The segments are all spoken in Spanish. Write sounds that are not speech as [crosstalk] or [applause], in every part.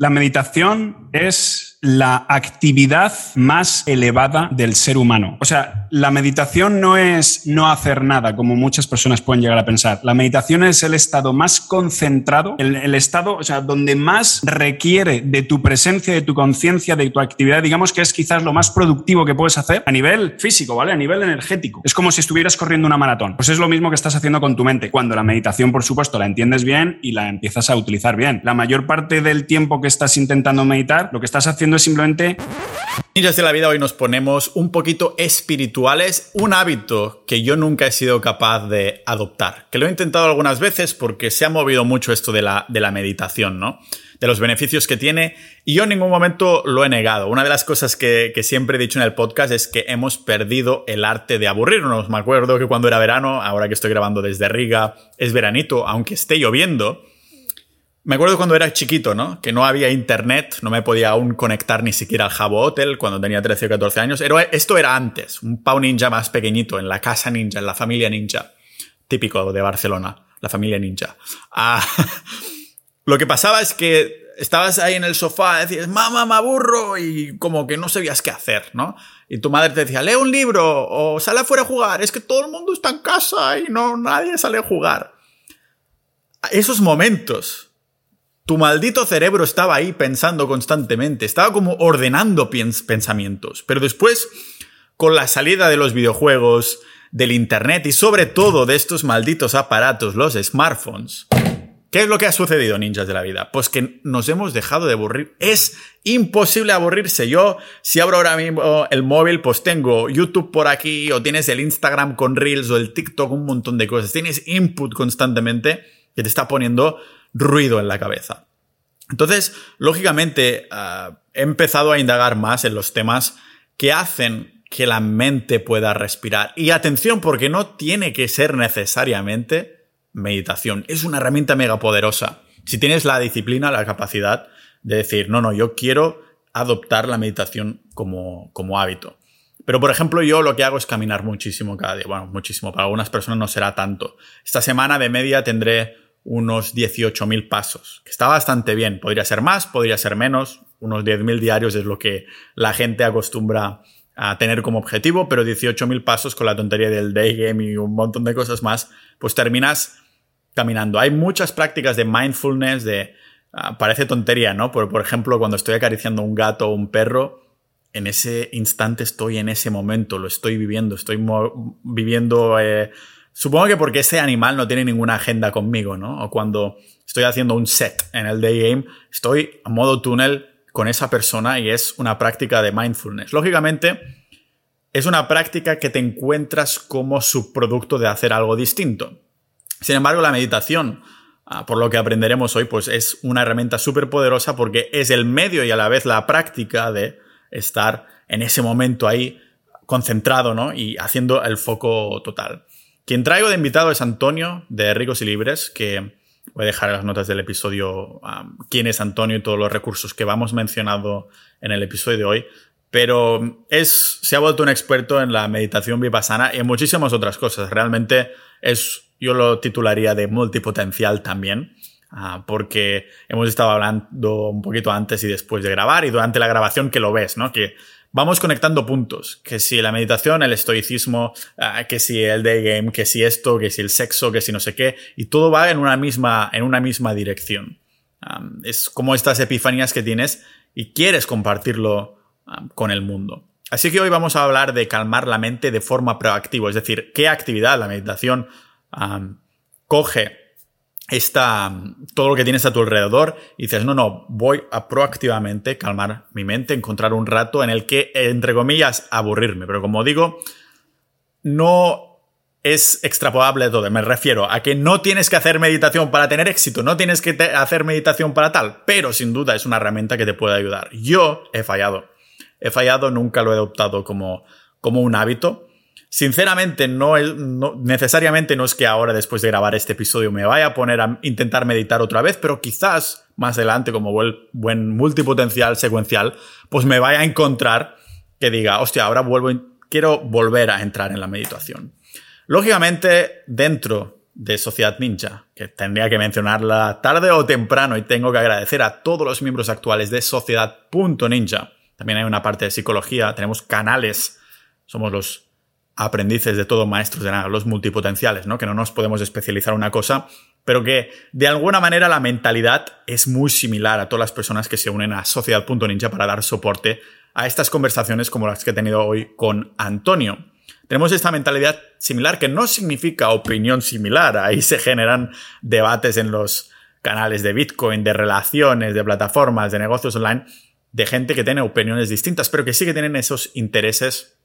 La meditación es la actividad más elevada del ser humano. O sea, la meditación no es no hacer nada, como muchas personas pueden llegar a pensar. La meditación es el estado más concentrado, el, estado, o sea, donde más requiere de tu presencia, de tu conciencia, de tu actividad, digamos que es quizás lo más productivo que puedes hacer a nivel físico, ¿vale? A nivel energético. Es como si estuvieras corriendo una maratón. Pues es lo mismo que estás haciendo con tu mente. Cuando la meditación, por supuesto, la entiendes bien y la empiezas a utilizar bien. La mayor parte del tiempo que estás intentando meditar, lo que estás haciendo es simplemente... Ninjas de la vida, hoy nos ponemos un poquito espirituales, un hábito que yo nunca he sido capaz de adoptar, que lo he intentado algunas veces porque se ha movido mucho esto de la, de la meditación, ¿no? de los beneficios que tiene y yo en ningún momento lo he negado. Una de las cosas que, que, siempre he dicho en el podcast es que hemos perdido el arte de aburrirnos. Me acuerdo que cuando era verano, ahora que estoy grabando desde Riga, es veranito, aunque esté lloviendo, me acuerdo cuando era chiquito, ¿no? Que no había internet, no me podía aún conectar ni siquiera al Jabo Hotel cuando tenía 13 o 14 años. Esto era antes, un Pau Ninja más pequeñito, en la casa ninja, en la familia ninja. Típico de Barcelona, la familia ninja. Ah, [laughs] lo que pasaba es que estabas ahí en el sofá, decías, mamá, me aburro, y como que no sabías qué hacer, ¿no? Y tu madre te decía, lee un libro o sale afuera a jugar, es que todo el mundo está en casa y no, nadie sale a jugar. Esos momentos tu maldito cerebro estaba ahí pensando constantemente, estaba como ordenando pensamientos. Pero después, con la salida de los videojuegos, del Internet y sobre todo de estos malditos aparatos, los smartphones, ¿Qué es lo que ha sucedido, ninjas de la vida? Pues que nos hemos dejado de aburrir. Es imposible aburrirse. Yo, si abro ahora mismo el móvil, pues tengo YouTube por aquí, o tienes el Instagram con Reels, o el TikTok, un montón de cosas. Tienes input constantemente que te está poniendo ruido en la cabeza. Entonces, lógicamente, ah, he empezado a indagar más en los temas que hacen que la mente pueda respirar. Y atención, porque no tiene que ser necesariamente meditación. Es una herramienta mega poderosa. Si tienes la disciplina, la capacidad de decir, no, no, yo quiero adoptar la meditación como, como hábito. Pero, por ejemplo, yo lo que hago es caminar muchísimo cada día. Bueno, muchísimo. Para algunas personas no será tanto. Esta semana de media tendré unos 18.000 pasos, que está bastante bien. Podría ser más, podría ser menos. Unos 10.000 diarios es lo que la gente acostumbra a tener como objetivo, pero 18.000 pasos con la tontería del day game y un montón de cosas más, pues terminas caminando. Hay muchas prácticas de mindfulness, de... Ah, parece tontería, ¿no? Por, por ejemplo, cuando estoy acariciando a un gato o un perro, en ese instante estoy en ese momento, lo estoy viviendo, estoy viviendo... Eh, Supongo que porque ese animal no tiene ninguna agenda conmigo, ¿no? O cuando estoy haciendo un set en el day game, estoy a modo túnel con esa persona y es una práctica de mindfulness. Lógicamente, es una práctica que te encuentras como subproducto de hacer algo distinto. Sin embargo, la meditación, ah, por lo que aprenderemos hoy, pues es una herramienta súper poderosa porque es el medio y a la vez la práctica de estar en ese momento ahí concentrado, ¿no? Y haciendo el foco total. Quien traigo de invitado es Antonio de Ricos y Libres, que voy a dejar en las notas del episodio quién es Antonio y todos los recursos que vamos mencionando en el episodio de hoy. Pero es, se ha vuelto un experto en la meditación vipassana y en muchísimas otras cosas. Realmente es, yo lo titularía de multipotencial también. Ah, porque hemos estado hablando un poquito antes y después de grabar y durante la grabación que lo ves, ¿no? Que vamos conectando puntos. Que si la meditación, el estoicismo, ah, que si el day game, que si esto, que si el sexo, que si no sé qué, y todo va en una misma, en una misma dirección. es como estas epifanías que tienes y quieres compartirlo con el mundo. Así que hoy vamos a hablar de calmar la mente de forma proactiva, es decir, qué actividad la meditación coge está todo lo que tienes a tu alrededor y dices, no, no, voy a proactivamente calmar mi mente, encontrar un rato en el que, entre comillas, aburrirme. Pero como digo, no es extrapolable todo. Me refiero a que no tienes que hacer meditación para tener éxito, no tienes que hacer meditación para tal, pero sin duda es una herramienta que te puede ayudar. Yo he fallado. He fallado, nunca lo he adoptado como, como un hábito. Sinceramente, no, necesariamente no es que ahora, después de grabar este episodio, me vaya a poner a intentar meditar otra vez, pero quizás más adelante, como buen, buen multipotencial secuencial, pues me vaya a encontrar que diga, hostia, ahora vuelvo, quiero volver a entrar en la meditación. Lógicamente, dentro de Sociedad Ninja, que tendría que mencionarla tarde o temprano y tengo que agradecer a todos los miembros actuales de Sociedad.ninja. También hay una parte de psicología, tenemos canales, somos los aprendices de todo maestros de nada, los multipotenciales, ¿no? Que no nos podemos especializar en una cosa, pero que de alguna manera la mentalidad es muy similar a todas las personas que se unen a Sociedad.ninja para dar soporte a estas conversaciones como las que he tenido hoy con Antonio. Tenemos esta mentalidad similar que no significa opinión similar. Ahí se generan debates en los canales de Bitcoin, de relaciones, de plataformas, de negocios online, de gente que tiene opiniones distintas, pero que sí que tienen esos intereses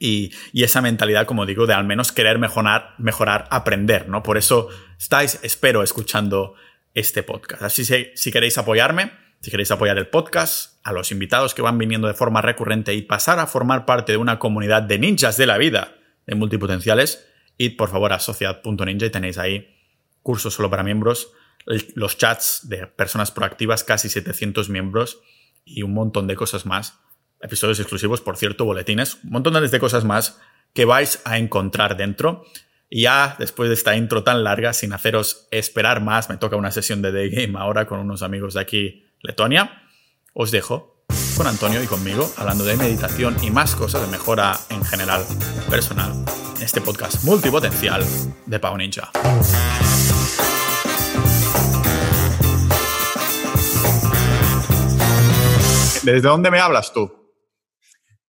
y, esa mentalidad, como digo, de al menos querer mejorar, mejorar, aprender, ¿no? Por eso estáis, espero, escuchando este podcast. Así que si queréis apoyarme, si queréis apoyar el podcast, a los invitados que van viniendo de forma recurrente y pasar a formar parte de una comunidad de ninjas de la vida de multipotenciales, id por favor a sociedad.ninja y tenéis ahí cursos solo para miembros, los chats de personas proactivas, casi 700 miembros y un montón de cosas más. Episodios exclusivos, por cierto, boletines, un montón de cosas más que vais a encontrar dentro. Y ya después de esta intro tan larga, sin haceros esperar más, me toca una sesión de The Game ahora con unos amigos de aquí Letonia, os dejo con Antonio y conmigo hablando de meditación y más cosas de mejora en general personal en este podcast multipotencial de Pau Ninja. ¿Desde dónde me hablas tú?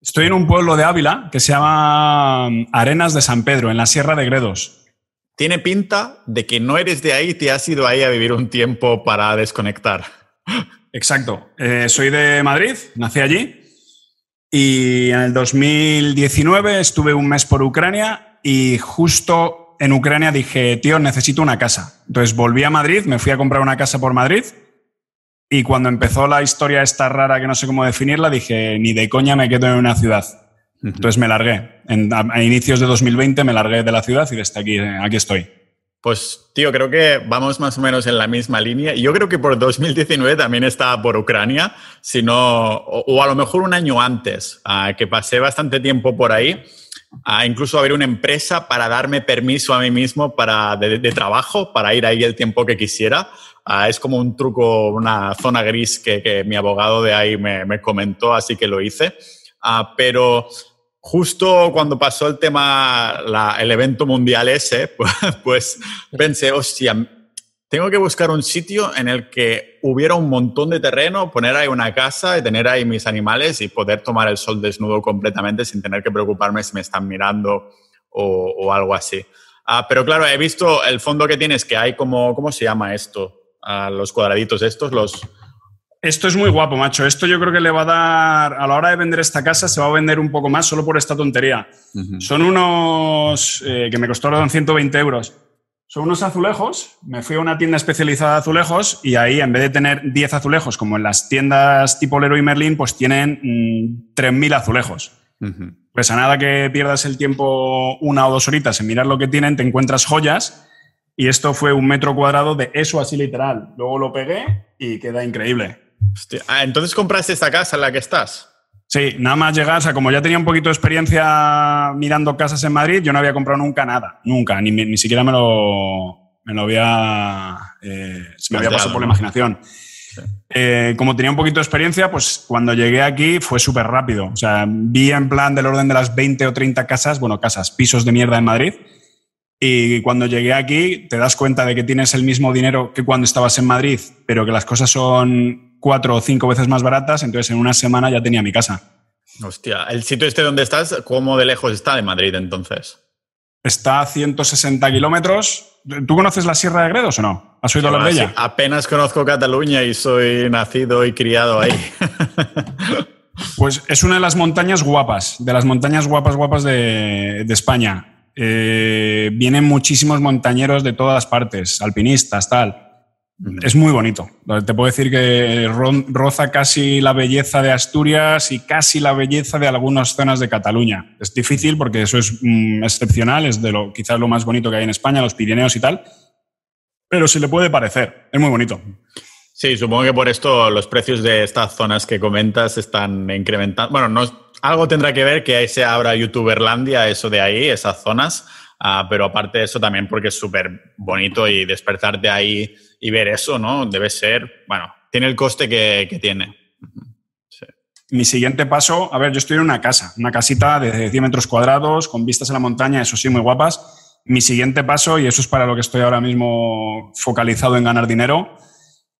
Estoy en un pueblo de Ávila que se llama mm, Arenas de San Pedro, en la Sierra de Gredos. Tiene pinta de que no eres de ahí te has ido ahí a vivir un tiempo para desconectar. Exacto. Eh, soy de Madrid, nací allí y en el 2019 estuve un mes por Ucrania y justo en Ucrania dije, tío, necesito una casa. Entonces volví a Madrid, me fui a comprar una casa por Madrid y cuando empezó la historia esta rara que no sé cómo definirla, dije, ni de coña me quedo en una ciudad. Entonces me largué. a, inicios de 2020 me largué de la ciudad y desde aquí, aquí estoy. Pues, tío, creo que vamos más o menos en la misma línea. Yo creo que por 2019 también estaba por Ucrania, sino, o, a lo mejor un año antes, ah, que pasé bastante tiempo por ahí. A incluso abrir una empresa para darme permiso a mí mismo para, de, trabajo, para ir ahí el tiempo que quisiera. Ah, es como un truco, una zona gris que, mi abogado de ahí me, me comentó, así que lo hice. Ah, pero justo cuando pasó el tema, el evento mundial ese, [laughs] pues, pues, pensé, hostia, tengo que buscar un sitio en el que hubiera un montón de terreno, poner ahí una casa y tener ahí mis animales y poder tomar el sol desnudo completamente sin tener que preocuparme si me están mirando o, algo así. Ah, pero claro, he visto el fondo que tienes, que hay como, ¿cómo se llama esto? A los cuadraditos estos, los, esto es muy guapo, macho. Esto yo creo que le va a dar, a la hora de vender esta casa, se va a vender un poco más solo por esta tontería. Son unos eh, que me costaron 120 euros. Son unos azulejos. Me fui a una tienda especializada de azulejos y ahí, en vez de tener 10 azulejos, como en las tiendas tipo Leroy Merlin, pues tienen 3.000 mm, azulejos. Pues a nada que pierdas el tiempo una o dos horitas en mirar lo que tienen, te encuentras joyas. Y esto fue un metro cuadrado de eso así literal. Luego lo pegué y queda increíble. Ah, entonces compraste esta casa en la que estás. Sí, nada más llegar, o sea, como ya tenía un poquito de experiencia mirando casas en Madrid, yo no había comprado nunca nada, nunca, ni, ni siquiera me lo, me lo había, eh, se me había pasado por la imaginación. Eh, como tenía un poquito de experiencia, pues cuando llegué aquí fue súper rápido. O sea, vi en plan del orden de las 20 o 30 casas, bueno, casas, pisos de mierda en Madrid. Y cuando llegué aquí te das cuenta de que tienes el mismo dinero que cuando estabas en Madrid, pero que las cosas son cuatro o cinco veces más baratas, entonces en una semana ya tenía mi casa. Hostia, ¿el sitio este donde estás, cómo de lejos está de Madrid entonces? Está a 160 kilómetros. ¿Tú conoces la Sierra de Gredos o no? ¿Has oído hablar de ella? apenas conozco Cataluña y soy nacido y criado ahí. [laughs] pues es una de las montañas guapas, de las montañas guapas, guapas de, España. Eh, vienen muchísimos montañeros de todas partes, alpinistas, tal. Es muy bonito. Te puedo decir que roza casi la belleza de Asturias y casi la belleza de algunas zonas de Cataluña. Es difícil porque eso es mm, excepcional, es de lo quizás lo más bonito que hay en España, los Pirineos y tal. Pero se le puede parecer. Es muy bonito. Sí, supongo que por esto los precios de estas zonas que comentas están incrementando. Bueno, no, algo tendrá que ver que ahí se abra YouTuberlandia, eso de ahí, esas zonas Ah, pero aparte de eso también porque es súper bonito y despertarte ahí y ver eso, ¿no? Debe ser, bueno, tiene el coste que, tiene. Mi siguiente paso, a ver, yo estoy en una casa, una casita de 100 metros cuadrados, con vistas a la montaña, eso sí, muy guapas. Mi siguiente paso, y eso es para lo que estoy ahora mismo focalizado en ganar dinero,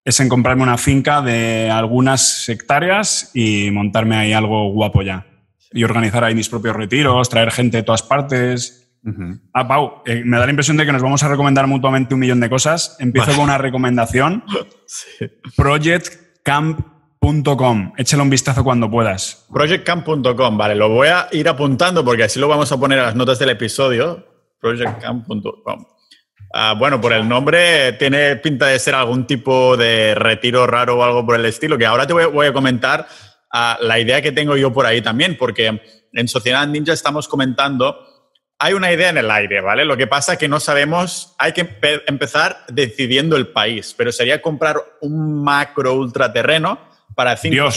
es en comprarme una finca de algunas hectáreas y montarme ahí algo guapo ya. Y organizar ahí mis propios retiros, traer gente de todas partes. Ah, Pau, eh, me da la impresión de que nos vamos a recomendar mutuamente un millón de cosas. Empiezo con una recomendación. [laughs] Projectcamp.com. Échale un vistazo cuando puedas. Projectcamp.com, vale, lo voy a ir apuntando porque así lo vamos a poner a las notas del episodio. Projectcamp.com. Ah, bueno, por el nombre tiene pinta de ser algún tipo de retiro raro o algo por el estilo, que ahora te voy, a comentar ah, la idea que tengo yo por ahí también, porque en Sociedad Ninja estamos comentando, hay una idea en el aire, ¿vale? Lo que pasa es que no sabemos, hay que empezar decidiendo el país, pero sería comprar un macro ultraterreno para cinco,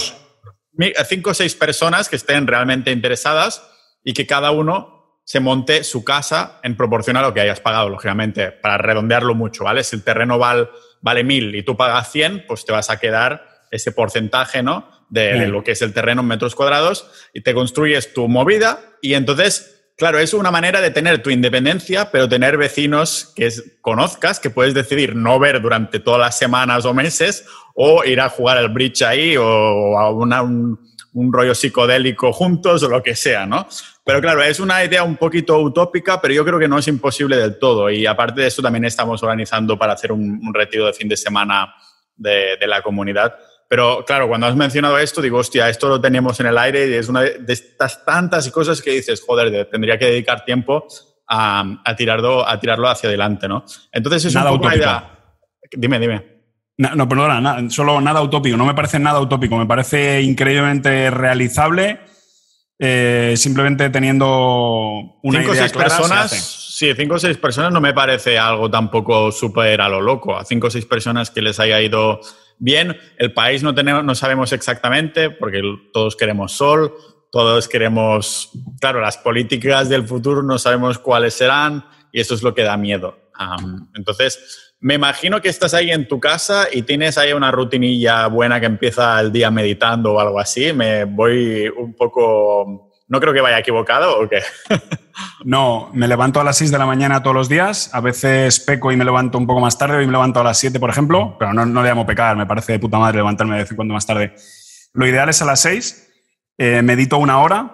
cinco o seis personas que estén realmente interesadas y que cada uno se monte su casa en proporción a lo que hayas pagado, lógicamente, para redondearlo mucho, ¿vale? Si el terreno vale, vale 1000 y tú pagas 100, pues te vas a quedar ese porcentaje, ¿no? De, lo que es el terreno en metros cuadrados y te construyes tu movida y entonces, claro, es una manera de tener tu independencia, pero tener vecinos que conozcas, que puedes decidir no ver durante todas las semanas o meses o ir a jugar al bridge ahí o a un, un rollo psicodélico juntos o lo que sea, ¿no? Pero claro, es una idea un poquito utópica, pero yo creo que no es imposible del todo. Y aparte de eso, también estamos organizando para hacer un, retiro de fin de semana de, la comunidad. Pero claro, cuando has mencionado esto, digo, hostia, esto lo tenemos en el aire y es una de estas tantas cosas que dices, joder, tendría que dedicar tiempo a, tirarlo, a tirarlo hacia adelante, ¿no? Entonces es nada un poco idea. Dime, dime. No, perdona, solo nada utópico. No me parece nada utópico. Me parece increíblemente realizable eh, simplemente teniendo una cinco idea seis personas, sí, cinco o seis personas no me parece algo tampoco súper a lo loco. A cinco o seis personas que les haya ido bien. El país no, tenemos, no sabemos exactamente porque todos queremos sol, todos queremos, claro, las políticas del futuro no sabemos cuáles serán y eso es lo que da miedo. entonces, me imagino que estás ahí en tu casa y tienes ahí una rutinilla buena que empieza el día meditando o algo así. Me voy un poco... No creo que vaya equivocado o qué. [laughs] no, me levanto a las 6 de la mañana todos los días. A veces peco y me levanto un poco más tarde. Hoy me levanto a las 7, por ejemplo, pero no, no le llamo pecar. Me parece de puta madre levantarme de vez en cuando más tarde. Lo ideal es a las 6. Eh, medito una hora.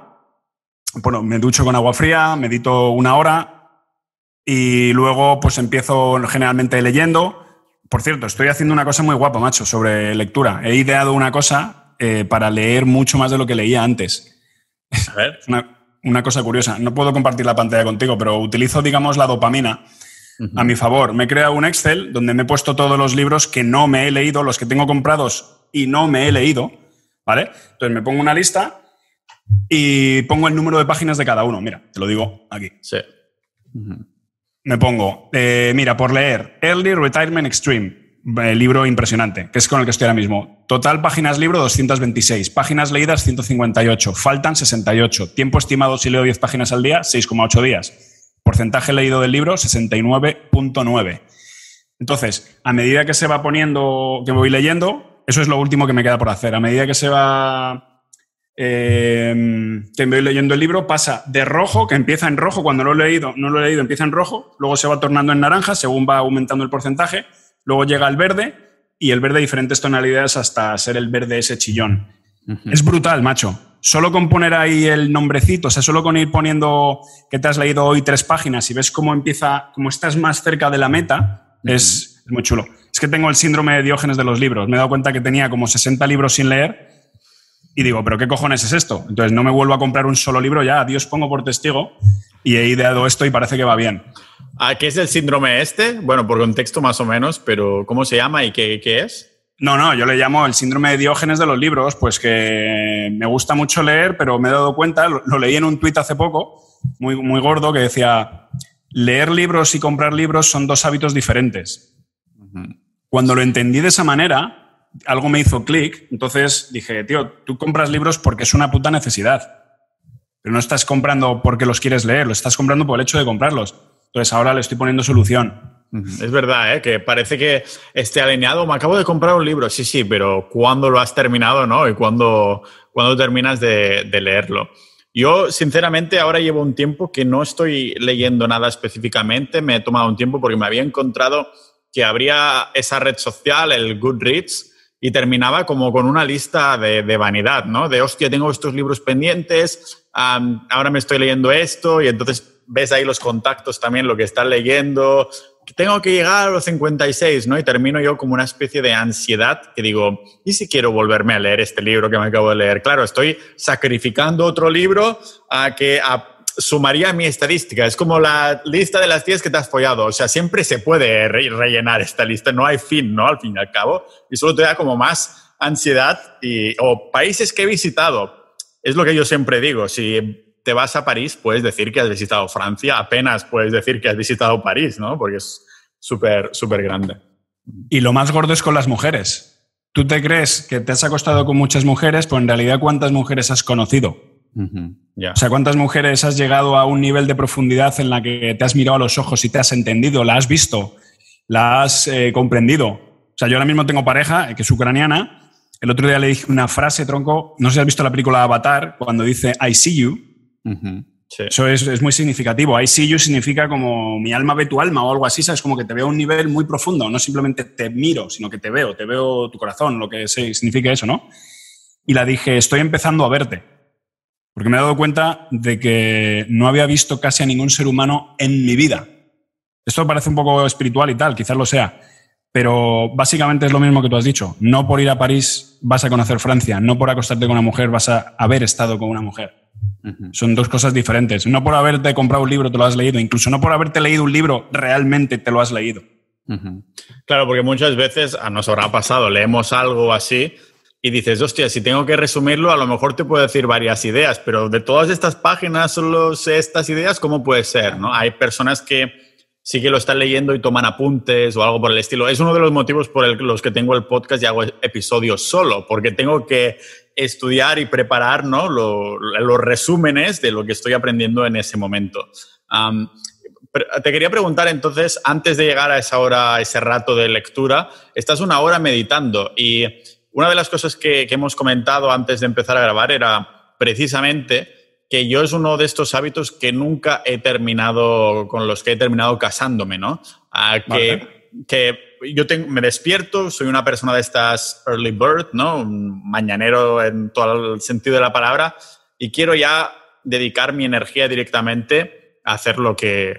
Bueno, me ducho con agua fría, medito una hora, y luego, pues empiezo generalmente leyendo. Por cierto, estoy haciendo una cosa muy guapa, macho, sobre lectura. He ideado una cosa eh, para leer mucho más de lo que leía antes. A ver. [laughs] una, cosa curiosa. No puedo compartir la pantalla contigo, pero utilizo, digamos, la dopamina a mi favor. Me he creado un Excel donde me he puesto todos los libros que no me he leído, los que tengo comprados y no me he leído. ¿Vale? Entonces me pongo una lista y pongo el número de páginas de cada uno. Mira, te lo digo aquí. Sí me pongo, eh, mira, por leer, Early Retirement Extreme, eh, libro impresionante, que es con el que estoy ahora mismo. Total páginas libro 226, páginas leídas 158, faltan 68, tiempo estimado si leo 10 páginas al día 6,8 días, porcentaje leído del libro 69.9. Entonces, a medida que se va poniendo, que me voy leyendo, eso es lo último que me queda por hacer. A medida que se va eh, que me voy leyendo el libro, pasa de rojo, que empieza en rojo, cuando lo he leído, no lo he leído, empieza en rojo, luego se va tornando en naranja según va aumentando el porcentaje, luego llega el verde y el verde diferentes tonalidades hasta ser el verde ese chillón. Es brutal, macho. Solo con poner ahí el nombrecito, o sea, solo con ir poniendo que te has leído hoy tres páginas y ves cómo empieza, cómo estás más cerca de la meta, es muy chulo. Es que tengo el síndrome de Diógenes de los libros. Me he dado cuenta que tenía como 60 libros sin leer y digo, ¿pero qué cojones es esto? Entonces no me vuelvo a comprar un solo libro ya, Dios pongo por testigo, y he ideado esto y parece que va bien. ¿A qué es el síndrome este? Bueno, por contexto más o menos, pero ¿cómo se llama y qué, qué es? No, no, yo le llamo el síndrome de Diógenes de los libros, pues que me gusta mucho leer, pero me he dado cuenta, lo, leí en un tuit hace poco, muy, muy gordo, que decía, leer libros y comprar libros son dos hábitos diferentes. Cuando lo entendí de esa manera, algo me hizo clic, entonces dije, tío, tú compras libros porque es una puta necesidad. Pero no estás comprando porque los quieres leer, lo estás comprando por el hecho de comprarlos. Entonces ahora le estoy poniendo solución. Es verdad, ¿eh? que parece que esté alineado. Me acabo de comprar un libro, sí, sí, pero ¿cuándo lo has terminado, no? Y cuándo, cuándo terminas de, leerlo. Yo, sinceramente, ahora llevo un tiempo que no estoy leyendo nada específicamente. Me he tomado un tiempo porque me había encontrado que habría esa red social, el Goodreads, y terminaba como con una lista de, de vanidad, ¿no? De, hostia, tengo estos libros pendientes, ahora me estoy leyendo esto, y entonces ves ahí los contactos también, lo que estás leyendo, tengo que llegar a los 56, ¿no? Y termino yo como una especie de ansiedad que digo, ¿y si quiero volverme a leer este libro que me acabo de leer? Claro, estoy sacrificando otro libro a que sumaría a mi estadística. Es como la lista de las 10 que te has follado. O sea, siempre se puede rellenar esta lista. No hay fin, ¿no? Al fin y al cabo. Y solo te da como más ansiedad y, o países que he visitado. Es lo que yo siempre digo. Si te vas a París, puedes decir que has visitado Francia, apenas puedes decir que has visitado París, ¿no? Porque es súper, súper grande. Y lo más gordo es con las mujeres. Tú te crees que te has acostado con muchas mujeres, pero en realidad ¿cuántas mujeres has conocido? O sea, ¿cuántas mujeres has llegado a un nivel de profundidad en la que te has mirado a los ojos y te has entendido, la has visto, la has eh, comprendido? O sea, yo ahora mismo tengo pareja que es ucraniana. El otro día le dije una frase, tronco, no sé si has visto la película Avatar, cuando dice I see you, eso es, muy significativo. I see you significa como mi alma ve tu alma o algo así, ¿sabes? Como que te veo a un nivel muy profundo. No simplemente te miro, sino que te veo, te veo tu corazón, lo que significa eso, ¿no? Y la dije, estoy empezando a verte. Porque me he dado cuenta de que no había visto casi a ningún ser humano en mi vida. Esto parece un poco espiritual y tal, quizás lo sea. Pero básicamente es lo mismo que tú has dicho. No por ir a París vas a conocer Francia, no por acostarte con una mujer vas a haber estado con una mujer. Son dos cosas diferentes. No por haberte comprado un libro te lo has leído, incluso no por haberte leído un libro realmente te lo has leído. Claro, porque muchas veces a nos habrá pasado, leemos algo así y dices, hostia, si tengo que resumirlo, a lo mejor te puedo decir varias ideas, pero de todas estas páginas, solo sé estas ideas, ¿cómo puede ser? ¿no? Hay personas que sí que lo están leyendo y toman apuntes o algo por el estilo. Es uno de los motivos por los que tengo el podcast y hago episodios solo, porque tengo que estudiar y preparar ¿no? los resúmenes de lo que estoy aprendiendo en ese momento. te quería preguntar entonces, antes de llegar a esa hora, a ese rato de lectura, estás una hora meditando y una de las cosas que, que hemos comentado antes de empezar a grabar era precisamente que yo es uno de estos hábitos que nunca he terminado, con los que he terminado casándome, ¿no? que, que, yo me despierto, soy una persona de estas early bird, ¿no? Un mañanero en todo el sentido de la palabra, y quiero ya dedicar mi energía directamente a hacer lo que,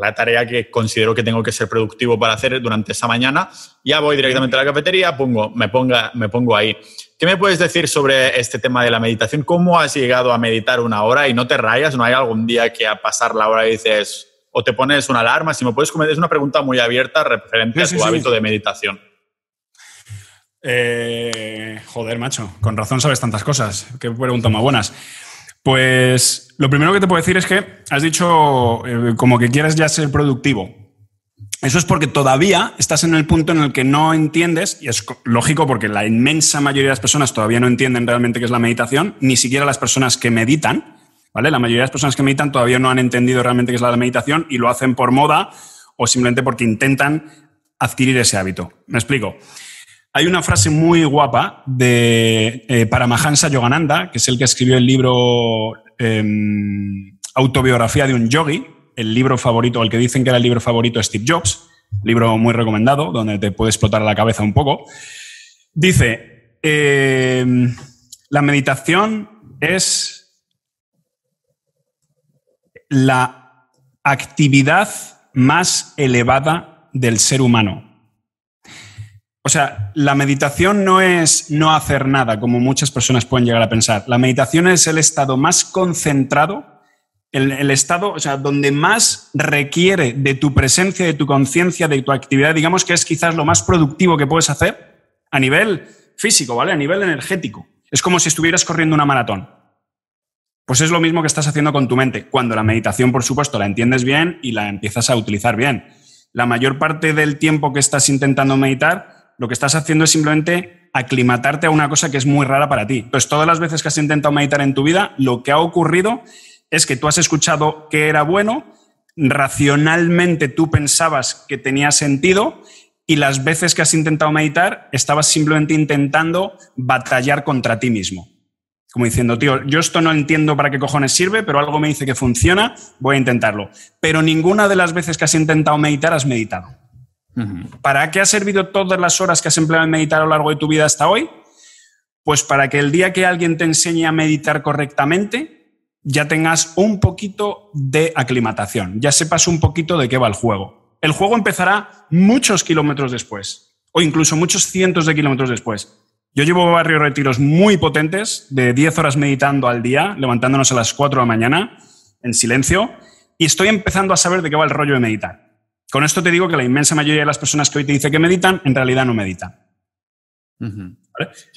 la tarea que considero que tengo que ser productivo para hacer durante esa mañana. Ya voy directamente a la cafetería, pongo, me, ponga, me pongo ahí. ¿Qué me puedes decir sobre este tema de la meditación? ¿Cómo has llegado a meditar una hora y no te rayas? ¿No hay algún día que a pasar la hora dices, o te pones una alarma? Si me puedes comentar, es una pregunta muy abierta referente a tu hábito de meditación. Eh, joder, macho, con razón sabes tantas cosas. Qué preguntas más buenas. Pues lo primero que te puedo decir es que has dicho eh, como que quieres ya ser productivo. Eso es porque todavía estás en el punto en el que no entiendes, y es lógico porque la inmensa mayoría de las personas todavía no entienden realmente qué es la meditación, ni siquiera las personas que meditan, ¿vale? La mayoría de las personas que meditan todavía no han entendido realmente qué es la meditación y lo hacen por moda o simplemente porque intentan adquirir ese hábito. Me explico. Hay una frase muy guapa de eh, Paramahansa Yogananda, que es el que escribió el libro em, Autobiografía de un yogi, el libro favorito, el que dicen que era el libro favorito de Steve Jobs, libro muy recomendado, donde te puede explotar la cabeza un poco. Dice, em, la meditación es la actividad más elevada del ser humano. O sea, la meditación no es no hacer nada, como muchas personas pueden llegar a pensar. La meditación es el estado más concentrado el, estado, o sea, donde más requiere de tu presencia, de tu conciencia, de tu actividad, digamos que es quizás lo más productivo que puedes hacer a nivel físico, ¿vale? A nivel energético. Es como si estuvieras corriendo una maratón. Pues es lo mismo que estás haciendo con tu mente, cuando la meditación, por supuesto, la entiendes bien y la empiezas a utilizar bien. La mayor parte del tiempo que estás intentando meditar, lo que estás haciendo es simplemente aclimatarte a una cosa que es muy rara para ti. Entonces, todas las veces que has intentado meditar en tu vida, lo que ha ocurrido es que tú has escuchado que era bueno, racionalmente tú pensabas que tenía sentido y las veces que has intentado meditar estabas simplemente intentando batallar contra ti mismo. Como diciendo, tío, yo esto no entiendo para qué cojones sirve, pero algo me dice que funciona, voy a intentarlo. Pero ninguna de las veces que has intentado meditar has meditado. ¿Para qué ha servido todas las horas que has empleado en meditar a lo largo de tu vida hasta hoy? Pues para que el día que alguien te enseñe a meditar correctamente, ya tengas un poquito de aclimatación, ya sepas un poquito de qué va el juego. El juego empezará muchos kilómetros después, o incluso muchos cientos de kilómetros después. Yo llevo varios retiros muy potentes, de 10 horas meditando al día, levantándonos a las 4 de la mañana, en silencio, y estoy empezando a saber de qué va el rollo de meditar. Con esto te digo que la inmensa mayoría de las personas que hoy te dice que meditan, en realidad no meditan.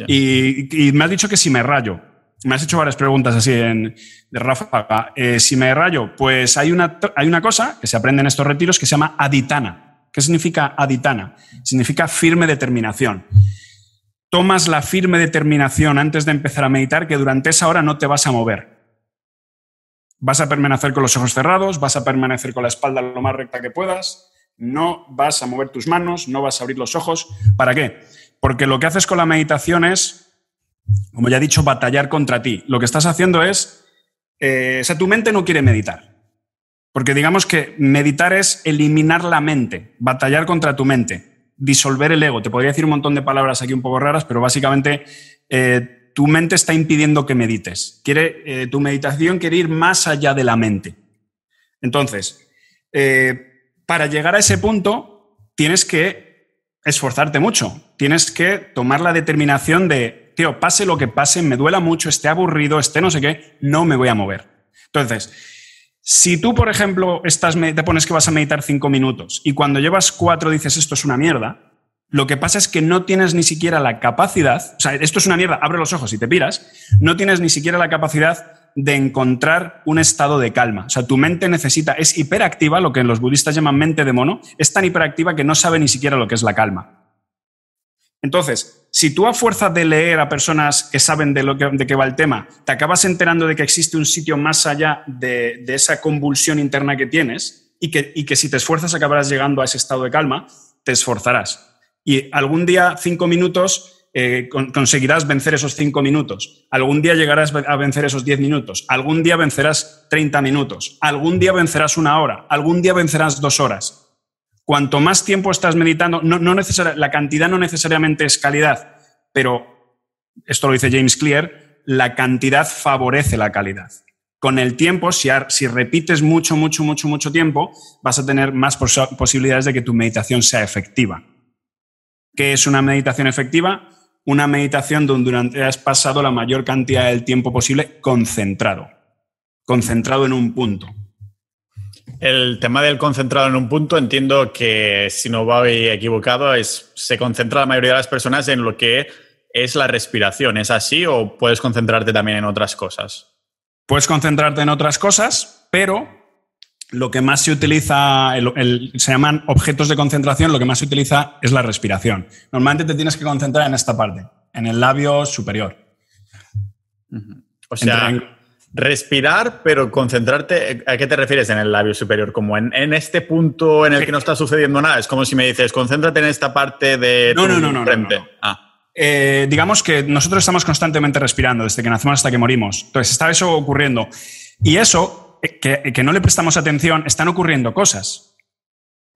y, me has dicho que si me rayo, me has hecho varias preguntas así en, de Rafa. Eh, si me rayo, pues hay una, hay una cosa que se aprende en estos retiros que se llama aditana. ¿Qué significa aditana? Significa firme determinación tomas la firme determinación antes de empezar a meditar que durante esa hora no te vas a mover. Vas a permanecer con los ojos cerrados, vas a permanecer con la espalda lo más recta que puedas, no vas a mover tus manos, no vas a abrir los ojos. ¿Para qué? Porque lo que haces con la meditación es, como ya he dicho, batallar contra ti. Lo que estás haciendo es, eh, o sea, tu mente no quiere meditar. Porque digamos que meditar es eliminar la mente, batallar contra tu mente disolver el ego. Te podría decir un montón de palabras aquí un poco raras, pero básicamente eh, tu mente está impidiendo que medites. Quiere, eh, tu meditación quiere ir más allá de la mente. Entonces, eh, para llegar a ese punto, tienes que esforzarte mucho. Tienes que tomar la determinación de, tío, pase lo que pase, me duela mucho, esté aburrido, esté no sé qué, no me voy a mover. Entonces, si tú, por ejemplo, estás, te pones que vas a meditar cinco minutos y cuando llevas cuatro dices esto es una mierda, lo que pasa es que no tienes ni siquiera la capacidad, o sea, esto es una mierda, abre los ojos y te piras, no tienes ni siquiera la capacidad de encontrar un estado de calma. O sea, tu mente necesita, es hiperactiva, lo que los budistas llaman mente de mono, es tan hiperactiva que no sabe ni siquiera lo que es la calma. Entonces, si tú a fuerza de leer a personas que saben de, lo que, de qué va el tema, te acabas enterando de que existe un sitio más allá de, esa convulsión interna que tienes y que, y que si te esfuerzas acabarás llegando a ese estado de calma, te esforzarás. Y algún día, cinco minutos, eh, conseguirás vencer esos cinco minutos. Algún día llegarás a vencer esos diez minutos. Algún día vencerás 30 minutos. Algún día vencerás una hora. Algún día vencerás dos horas. Cuanto más tiempo estás meditando, no, la cantidad no necesariamente es calidad, pero esto lo dice James Clear, la cantidad favorece la calidad. Con el tiempo, si, si repites mucho, mucho, mucho, mucho tiempo, vas a tener más posibilidades de que tu meditación sea efectiva. ¿Qué es una meditación efectiva? Una meditación donde durante has pasado la mayor cantidad del tiempo posible concentrado, concentrado en un punto. El tema del concentrado en un punto, entiendo que si no voy equivocado, es, se concentra la mayoría de las personas en lo que es la respiración. ¿Es así o puedes concentrarte también en otras cosas? Puedes concentrarte en otras cosas, pero lo que más se utiliza, se llaman objetos de concentración, lo que más se utiliza es la respiración. Normalmente te tienes que concentrar en esta parte, en el labio superior. O sea, Respirar, pero concentrarte, ¿a qué te refieres en el labio superior? Como en, este punto en el que no está sucediendo nada. Es como si me dices, concéntrate en esta parte de no, tu no, no, frente. Ah. Eh, digamos que nosotros estamos constantemente respirando desde que nacemos hasta que morimos. Entonces está eso ocurriendo. Y eso, eh, que, no le prestamos atención, están ocurriendo cosas.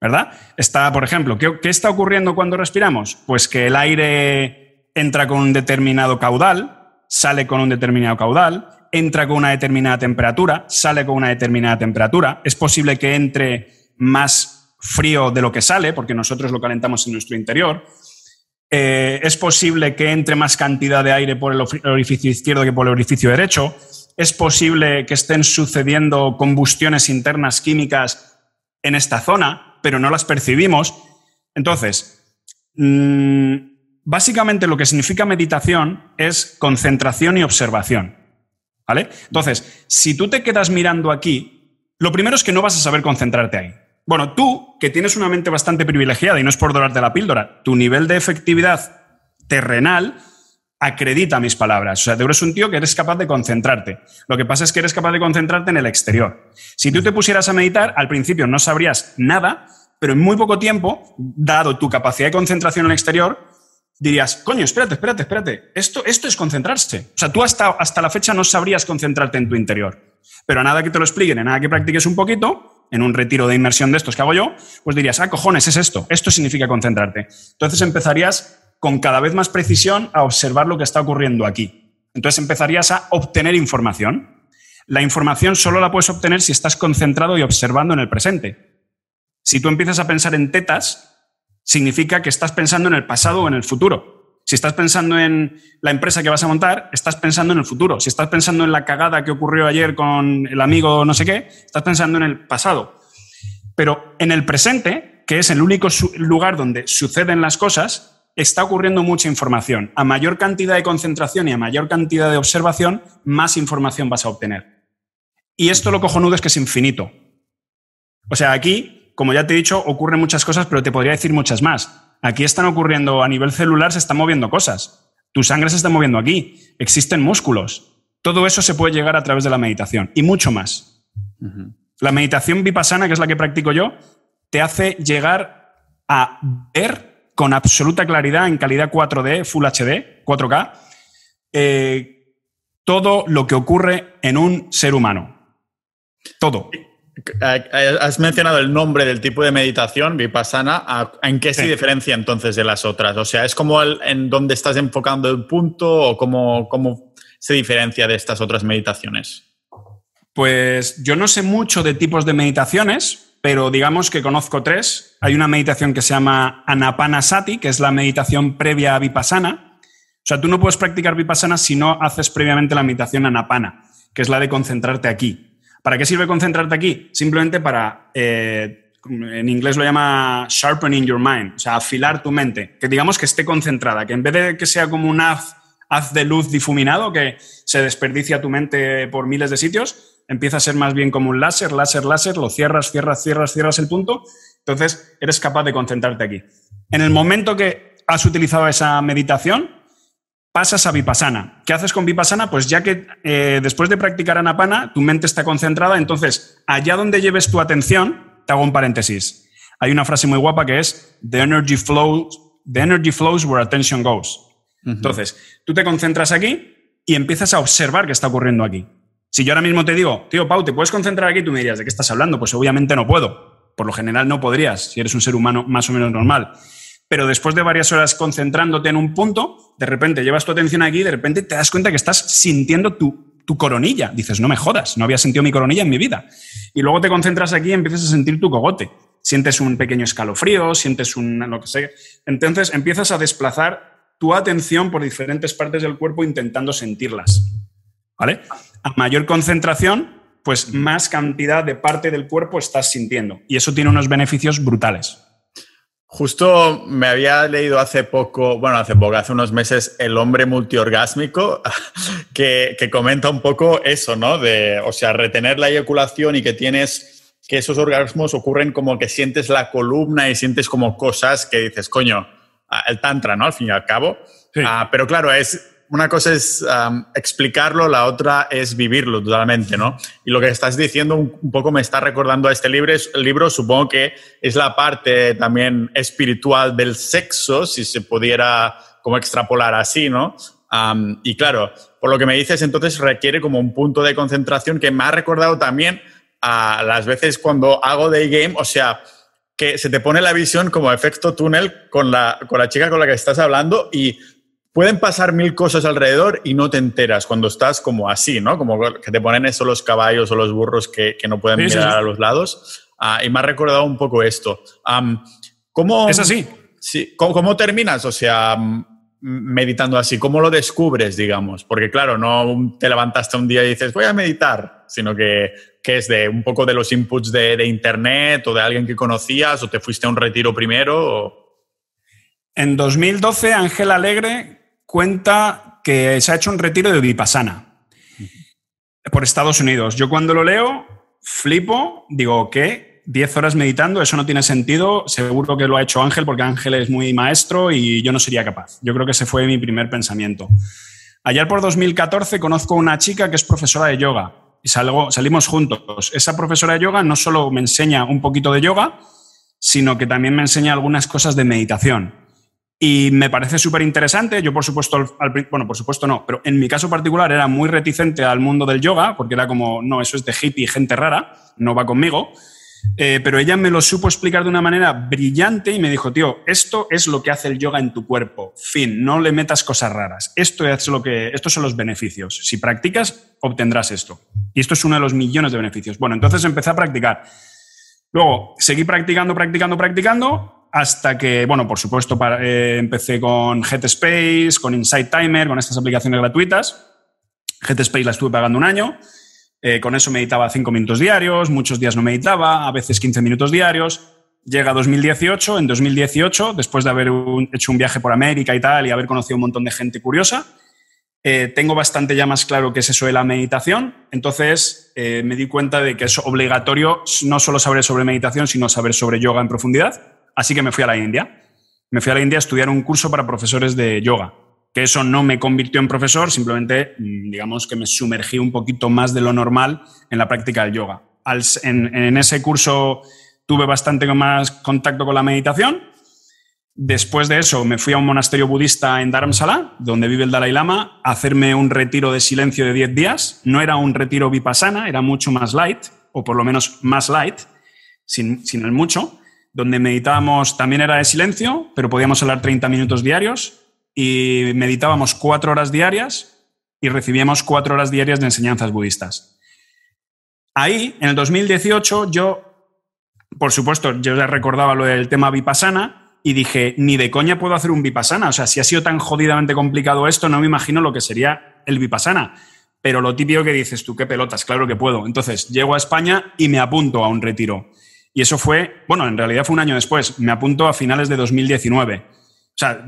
¿Verdad? Está, por ejemplo, ¿qué, ¿qué está ocurriendo cuando respiramos? Pues que el aire entra con un determinado caudal, sale con un determinado caudal, entra con una determinada temperatura, sale con una determinada temperatura. Es posible que entre más frío de lo que sale, porque nosotros lo calentamos en nuestro interior. Eh, es posible que entre más cantidad de aire por el orificio izquierdo que por el orificio derecho. Es posible que estén sucediendo combustiones internas químicas en esta zona, pero no las percibimos. Entonces, mm, básicamente lo que significa meditación es concentración y observación. ¿Vale? Entonces, si tú te quedas mirando aquí, lo primero es que no vas a saber concentrarte ahí. Bueno, tú, que tienes una mente bastante privilegiada, y no es por dorarte la píldora, tu nivel de efectividad terrenal acredita mis palabras. O sea, tú eres un tío que eres capaz de concentrarte. Lo que pasa es que eres capaz de concentrarte en el exterior. Si tú te pusieras a meditar, al principio no sabrías nada, pero en muy poco tiempo, dado tu capacidad de concentración en el exterior, dirías, coño, espérate, espérate, espérate, esto, esto es concentrarse. O sea, tú hasta, hasta la fecha no sabrías concentrarte en tu interior. Pero a nada que te lo expliquen, a nada que practiques un poquito, en un retiro de inmersión de estos que hago yo, pues dirías, ah, cojones, es esto, esto significa concentrarte. Entonces empezarías con cada vez más precisión a observar lo que está ocurriendo aquí. Entonces empezarías a obtener información. La información solo la puedes obtener si estás concentrado y observando en el presente. Si tú empiezas a pensar en tetas, significa que estás pensando en el pasado o en el futuro. Si estás pensando en la empresa que vas a montar, estás pensando en el futuro. Si estás pensando en la cagada que ocurrió ayer con el amigo no sé qué, estás pensando en el pasado. Pero en el presente, que es el único lugar donde suceden las cosas, está ocurriendo mucha información. A mayor cantidad de concentración y a mayor cantidad de observación, más información vas a obtener. Y esto lo cojonudo es que es infinito. O sea, aquí como ya te he dicho, ocurren muchas cosas, pero te podría decir muchas más. Aquí están ocurriendo a nivel celular, se están moviendo cosas. Tu sangre se está moviendo aquí. Existen músculos. Todo eso se puede llegar a través de la meditación y mucho más. La meditación vipassana, que es la que practico yo, te hace llegar a ver con absoluta claridad en calidad 4D, Full HD, 4K, eh, todo lo que ocurre en un ser humano. Todo. Has mencionado el nombre del tipo de meditación, Vipassana. ¿En qué se diferencia entonces de las otras? O sea, ¿es como en dónde estás enfocando el punto o cómo, cómo se diferencia de estas otras meditaciones? Pues yo no sé mucho de tipos de meditaciones, pero digamos que conozco tres. Hay una meditación que se llama Anapanasati, que es la meditación previa a Vipassana. O sea, tú no puedes practicar Vipassana si no haces previamente la meditación Anapana, que es la de concentrarte aquí. ¿Para qué sirve concentrarte aquí? Simplemente para, eh, en inglés lo llama sharpening your mind, o sea, afilar tu mente, que digamos que esté concentrada, que en vez de que sea como un haz, haz de luz difuminado que se desperdicia tu mente por miles de sitios, empieza a ser más bien como un láser, láser, láser, lo cierras, cierras, cierras, cierras el punto, entonces eres capaz de concentrarte aquí. En el momento que has utilizado esa meditación, pasas a Vipassana. ¿Qué haces con Vipassana? Pues ya que eh, después de practicar Anapana, tu mente está concentrada, entonces allá donde lleves tu atención, te hago un paréntesis. Hay una frase muy guapa que es the energy flows, the energy flows where attention goes. Entonces, tú te concentras aquí y empiezas a observar qué está ocurriendo aquí. Si yo ahora mismo te digo, tío Pau, ¿te puedes concentrar aquí? Tú me dirías, ¿de qué estás hablando? Pues obviamente no puedo. Por lo general no podrías, si eres un ser humano más o menos normal pero después de varias horas concentrándote en un punto, de repente llevas tu atención aquí y de repente te das cuenta que estás sintiendo tu, tu coronilla. Dices, no me jodas, no había sentido mi coronilla en mi vida. Y luego te concentras aquí y empiezas a sentir tu cogote. Sientes un pequeño escalofrío, sientes un lo que sé. Entonces empiezas a desplazar tu atención por diferentes partes del cuerpo intentando sentirlas. ¿Vale? A mayor concentración, pues más cantidad de parte del cuerpo estás sintiendo. Y eso tiene unos beneficios brutales. Justo me había leído hace poco, bueno, hace poco, hace unos meses, El hombre multiorgásmico, [laughs] que, que comenta un poco eso, ¿no? De, o sea, retener la eyaculación y que tienes, que esos orgasmos ocurren como que sientes la columna y sientes como cosas que dices, coño, el tantra, ¿no? Al fin y al cabo. Ah, pero claro, es, una cosa es explicarlo, la otra es vivirlo totalmente, ¿no? Y lo que estás diciendo un, poco me está recordando a este libro, el libro supongo que es la parte también espiritual del sexo, si se pudiera como extrapolar así, ¿no? y claro, por lo que me dices, entonces requiere como un punto de concentración que me ha recordado también a las veces cuando hago day game, o sea, que se te pone la visión como efecto túnel con la, con la chica con la que estás hablando y pueden pasar mil cosas alrededor y no te enteras cuando estás como así, ¿no? Como que te ponen eso los caballos o los burros que, no pueden mirar a los lados. Ah, y me ha recordado un poco esto. ¿cómo, es así. Sí, ¿cómo, terminas? O sea, meditando así, ¿cómo lo descubres, digamos? Porque claro, no te levantaste un día y dices, voy a meditar, sino que, es de un poco de los inputs de, internet o de alguien que conocías o te fuiste a un retiro primero. En 2012, Ángel Alegre cuenta que se ha hecho un retiro de Vipassana por Estados Unidos. Yo cuando lo leo, flipo, digo, ¿qué? 10 horas meditando, eso no tiene sentido. Seguro que lo ha hecho Ángel porque Ángel es muy maestro y yo no sería capaz. Yo creo que ese fue mi primer pensamiento. Ayer por 2014 conozco a una chica que es profesora de yoga y salgo, salimos juntos. Esa profesora de yoga no solo me enseña un poquito de yoga, sino que también me enseña algunas cosas de meditación. Y me parece súper interesante. Yo, por supuesto, bueno, por supuesto no, pero en mi caso particular era muy reticente al mundo del yoga, porque era como, no, eso es de hippie, gente rara, no va conmigo. Eh, pero ella me lo supo explicar de una manera brillante y me dijo, tío, esto es lo que hace el yoga en tu cuerpo. Fin, no le metas cosas raras. Esto es lo que, estos son los beneficios. Si practicas, obtendrás esto. Y esto es uno de los millones de beneficios. Bueno, entonces empecé a practicar. Luego seguí practicando, practicando, practicando hasta que, bueno, por supuesto, eh, empecé con Headspace, con Insight Timer, con estas aplicaciones gratuitas. Headspace la estuve pagando un año. Eh, con eso meditaba cinco minutos diarios, muchos días no meditaba, a veces 15 minutos diarios. Llega 2018, en 2018, después de haber hecho un viaje por América y tal, y haber conocido un montón de gente curiosa, eh, tengo bastante ya más claro qué es eso de la meditación. Entonces me di cuenta de que es obligatorio no solo saber sobre meditación, sino saber sobre yoga en profundidad. Así que me fui a la India. Me fui a la India a estudiar un curso para profesores de yoga, que eso no me convirtió en profesor, simplemente mm, digamos que me sumergí un poquito más de lo normal en la práctica del yoga. en, ese curso tuve bastante más contacto con la meditación. Después de eso me fui a un monasterio budista en Dharamsala, donde vive el Dalai Lama, a hacerme un retiro de silencio de 10 días. No era un retiro vipassana, era mucho más light, o por lo menos más light, sin, sin el mucho donde meditábamos, también era de silencio, pero podíamos hablar 30 minutos diarios y meditábamos cuatro horas diarias y recibíamos cuatro horas diarias de enseñanzas budistas. Ahí, en el 2018, yo, por supuesto, yo ya recordaba lo del tema vipassana y dije, ni de coña puedo hacer un vipassana. O sea, si ha sido tan jodidamente complicado esto, no me imagino lo que sería el vipassana. Pero lo típico que dices tú, qué pelotas, claro que puedo. Entonces, llego a España y me apunto a un retiro. Y eso fue, bueno, en realidad fue un año después. Me apunto a finales de 2019. O sea,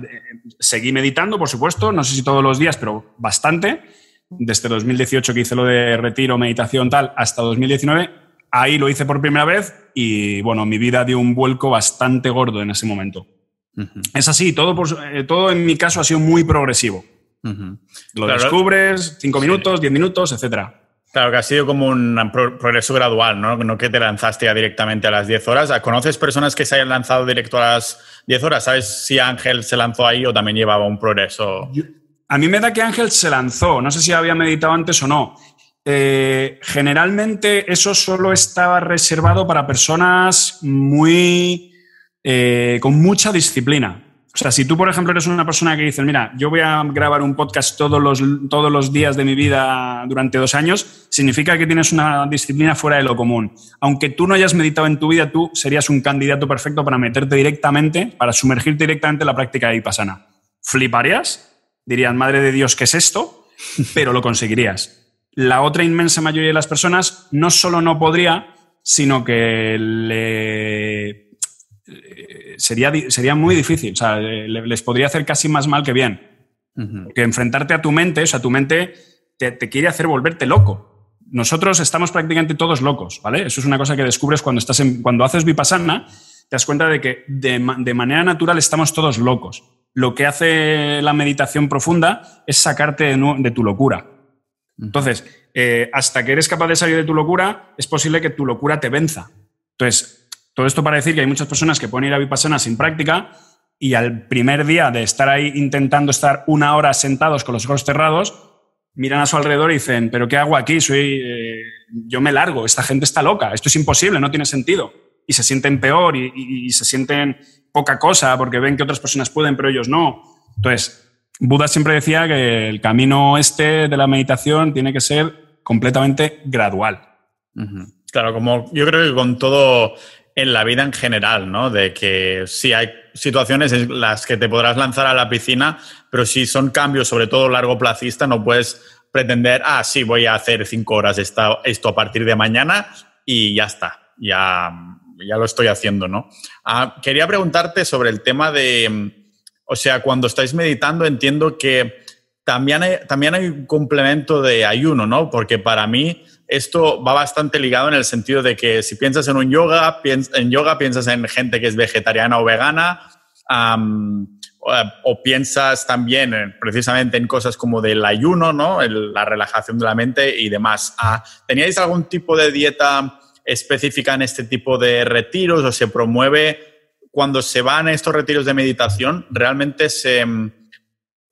seguí meditando, por supuesto, no sé si todos los días, pero bastante. Desde 2018 que hice lo de retiro, meditación, tal, hasta 2019. Ahí lo hice por primera vez y, bueno, mi vida dio un vuelco bastante gordo en ese momento. Es así, todo, eh, todo en mi caso ha sido muy progresivo. Lo descubres, cinco minutos, diez minutos, etcétera. Claro, que ha sido como un progreso gradual, ¿no? No que te lanzaste ya directamente a las 10 horas. ¿Conoces personas que se hayan lanzado directo a las 10 horas? ¿Sabes si Ángel se lanzó ahí o también llevaba un progreso? a mí me da que Ángel se lanzó. No sé si había meditado antes o no. Eh, generalmente eso solo estaba reservado para personas muy... Eh, con mucha disciplina. O sea, si tú, por ejemplo, eres una persona que dice, mira, yo voy a grabar un podcast todos los, todos los días de mi vida durante dos años, significa que tienes una disciplina fuera de lo común. Aunque tú no hayas meditado en tu vida, tú serías un candidato perfecto para meterte directamente, para sumergirte directamente en la práctica de Vipassana. ¿Fliparías? Dirían, madre de Dios, ¿qué es esto? Pero lo conseguirías. La otra inmensa mayoría de las personas no solo no podría, sino que le sería, sería muy difícil. O sea, les podría hacer casi más mal que bien. Que enfrentarte a tu mente, o sea, tu mente te, quiere hacer volverte loco. Nosotros estamos prácticamente todos locos, ¿vale? Eso es una cosa que descubres cuando, estás cuando haces vipassana, te das cuenta de que de, manera natural estamos todos locos. Lo que hace la meditación profunda es sacarte de, tu locura. Entonces, eh, hasta que eres capaz de salir de tu locura, es posible que tu locura te venza. Entonces, todo esto para decir que hay muchas personas que pueden ir a Vipassana sin práctica y al primer día de estar ahí intentando estar una hora sentados con los ojos cerrados, miran a su alrededor y dicen, pero ¿qué hago aquí? Soy, eh, yo me largo, esta gente está loca, esto es imposible, no tiene sentido. Y se sienten peor y, se sienten poca cosa porque ven que otras personas pueden, pero ellos no. Entonces, Buda siempre decía que el camino este de la meditación tiene que ser completamente gradual. Claro, como yo creo que con todo en la vida en general, ¿no? De que sí hay situaciones en las que te podrás lanzar a la piscina, pero si son cambios, sobre todo largo plazista, no puedes pretender, ah, sí, voy a hacer cinco horas esto a partir de mañana y ya está, ya, ya lo estoy haciendo, ¿no? Ah, quería preguntarte sobre el tema de, o sea, cuando estáis meditando, entiendo que también hay, también hay un complemento de ayuno, ¿no? Porque para mí esto va bastante ligado en el sentido de que si piensas en un yoga, en yoga piensas en gente que es vegetariana o vegana, o, piensas también precisamente en cosas como del ayuno, ¿no? la relajación de la mente y demás. Ah, ¿Teníais algún tipo de dieta específica en este tipo de retiros o se promueve cuando se van estos retiros de meditación? ¿Realmente se,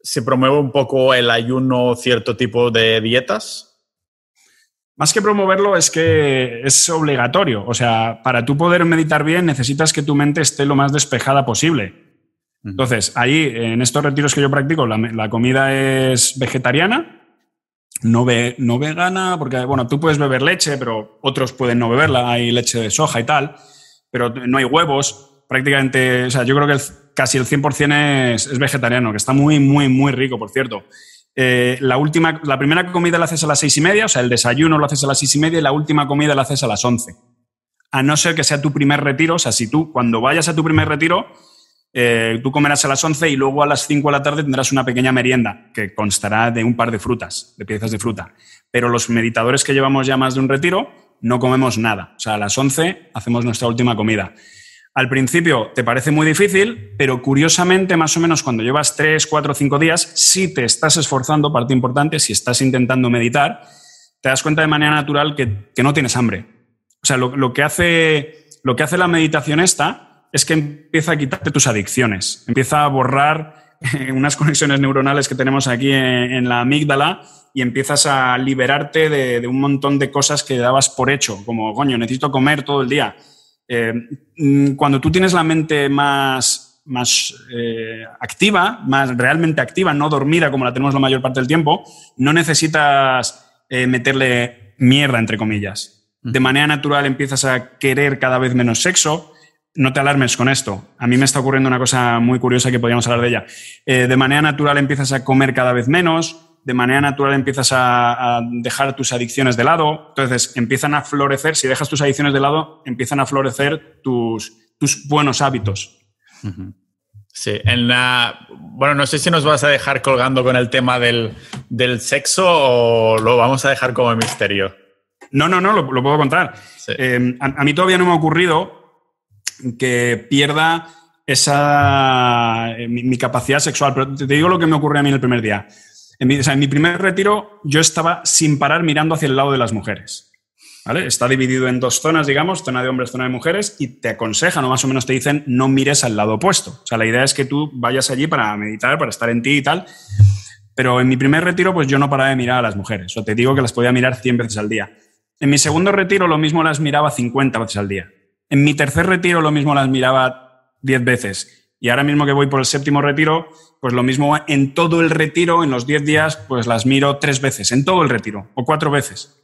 se promueve un poco el ayuno, cierto tipo de dietas? Más que promoverlo es que es obligatorio. O sea, para tú poder meditar bien necesitas que tu mente esté lo más despejada posible. Entonces, ahí, en estos retiros que yo practico, la, comida es vegetariana, no, no vegana, porque, bueno, tú puedes beber leche, pero otros pueden no beberla, hay leche de soja y tal, pero no hay huevos, prácticamente, o sea, yo creo que casi el 100% es, es, vegetariano, que está muy, muy, muy rico, por cierto. Eh, la, última, la primera comida la haces a las seis y media, o sea, el desayuno lo haces a las seis y media y la última comida la haces a las once. A no ser que sea tu primer retiro, o sea, si tú cuando vayas a tu primer retiro, eh, tú comerás a las 11 y luego a las 5 de la tarde tendrás una pequeña merienda que constará de un par de frutas, de piezas de fruta. Pero los meditadores que llevamos ya más de un retiro no comemos nada. O sea, a las 11 hacemos nuestra última comida. Al principio te parece muy difícil, pero curiosamente, más o menos cuando llevas 3, 4, 5 días, si te estás esforzando, parte importante, si estás intentando meditar, te das cuenta de manera natural que, no tienes hambre. O sea, lo, que hace, lo que hace la meditación esta es que empieza a quitarte tus adicciones, empieza a borrar [laughs] unas conexiones neuronales que tenemos aquí en, la amígdala y empiezas a liberarte de, un montón de cosas que dabas por hecho, como, coño, necesito comer todo el día. Eh, mm, cuando tú tienes la mente más, más eh, activa, más realmente activa, no dormida como la tenemos la mayor parte del tiempo, no necesitas meterle mierda, entre comillas. De manera natural empiezas a querer cada vez menos sexo, no te alarmes con esto. A mí me está ocurriendo una cosa muy curiosa que podríamos hablar de ella. Eh, de manera natural empiezas a comer cada vez menos, de manera natural empiezas a, dejar tus adicciones de lado, entonces empiezan a florecer, si dejas tus adicciones de lado, empiezan a florecer tus, tus buenos hábitos. Sí, en la, bueno, no sé si nos vas a dejar colgando con el tema del, sexo o lo vamos a dejar como misterio. No, no, no, lo, puedo contar. Eh, a, mí todavía no me ha ocurrido, que pierda esa, eh, mi, capacidad sexual. Pero te digo lo que me ocurrió a mí en el primer día. En mi, primer retiro yo estaba sin parar mirando hacia el lado de las mujeres. Está dividido en dos zonas, digamos, zona de hombres, zona de mujeres, y te aconsejan o más o menos te dicen no mires al lado opuesto. O sea, la idea es que tú vayas allí para meditar, para estar en ti y tal. Pero en mi primer retiro, pues yo no paraba de mirar a las mujeres. O te digo que las podía mirar 100 veces al día. En mi segundo retiro, lo mismo las miraba 50 veces al día. En mi tercer retiro lo mismo las miraba diez veces. Y ahora mismo que voy por el séptimo retiro, pues lo mismo en todo el retiro, en los diez días, pues las miro tres veces, en todo el retiro, o cuatro veces.